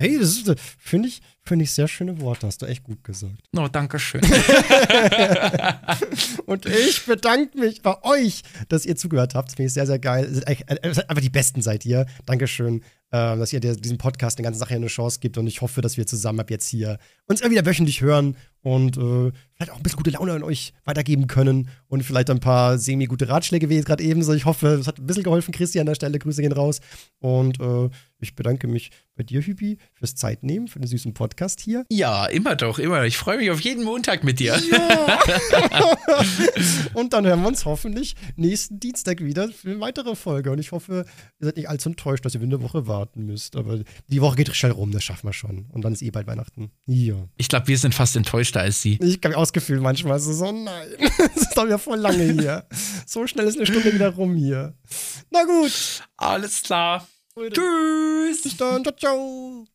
Hey, das finde ich, Finde ich sehr schöne Worte, hast du echt gut gesagt. Oh, danke schön. und ich bedanke mich bei euch, dass ihr zugehört habt. Finde ich sehr, sehr geil. Einfach die Besten seid ihr. Dankeschön, äh, dass ihr diesem Podcast eine ganze Sache eine Chance gibt. Und ich hoffe, dass wir zusammen ab jetzt hier uns wieder wöchentlich hören und äh, vielleicht auch ein bisschen gute Laune an euch weitergeben können und vielleicht ein paar semi-gute Ratschläge wie jetzt gerade ebenso. Ich hoffe, es hat ein bisschen geholfen, Christi, an der Stelle. Grüße gehen raus. Und äh, ich bedanke mich bei dir, Hübi, fürs Zeitnehmen, für den süßen Podcast hier. Ja, immer doch, immer. Ich freue mich auf jeden Montag mit dir. Ja. und dann hören wir uns hoffentlich nächsten Dienstag wieder für eine weitere Folge. Und ich hoffe, ihr seid nicht allzu enttäuscht, dass ihr eine Woche warten müsst. Aber die Woche geht schnell rum, das schaffen wir schon. Und dann ist eh bald Weihnachten. Ja. Ich glaube, wir sind fast enttäuschter als sie. Ich kann mir auch das Gefühl manchmal. So, so nein, das ist doch wieder voll lange hier. So schnell ist eine Stunde wieder rum hier. Na gut. Alles klar. Tschüss. Bis dann. Ciao, ciao.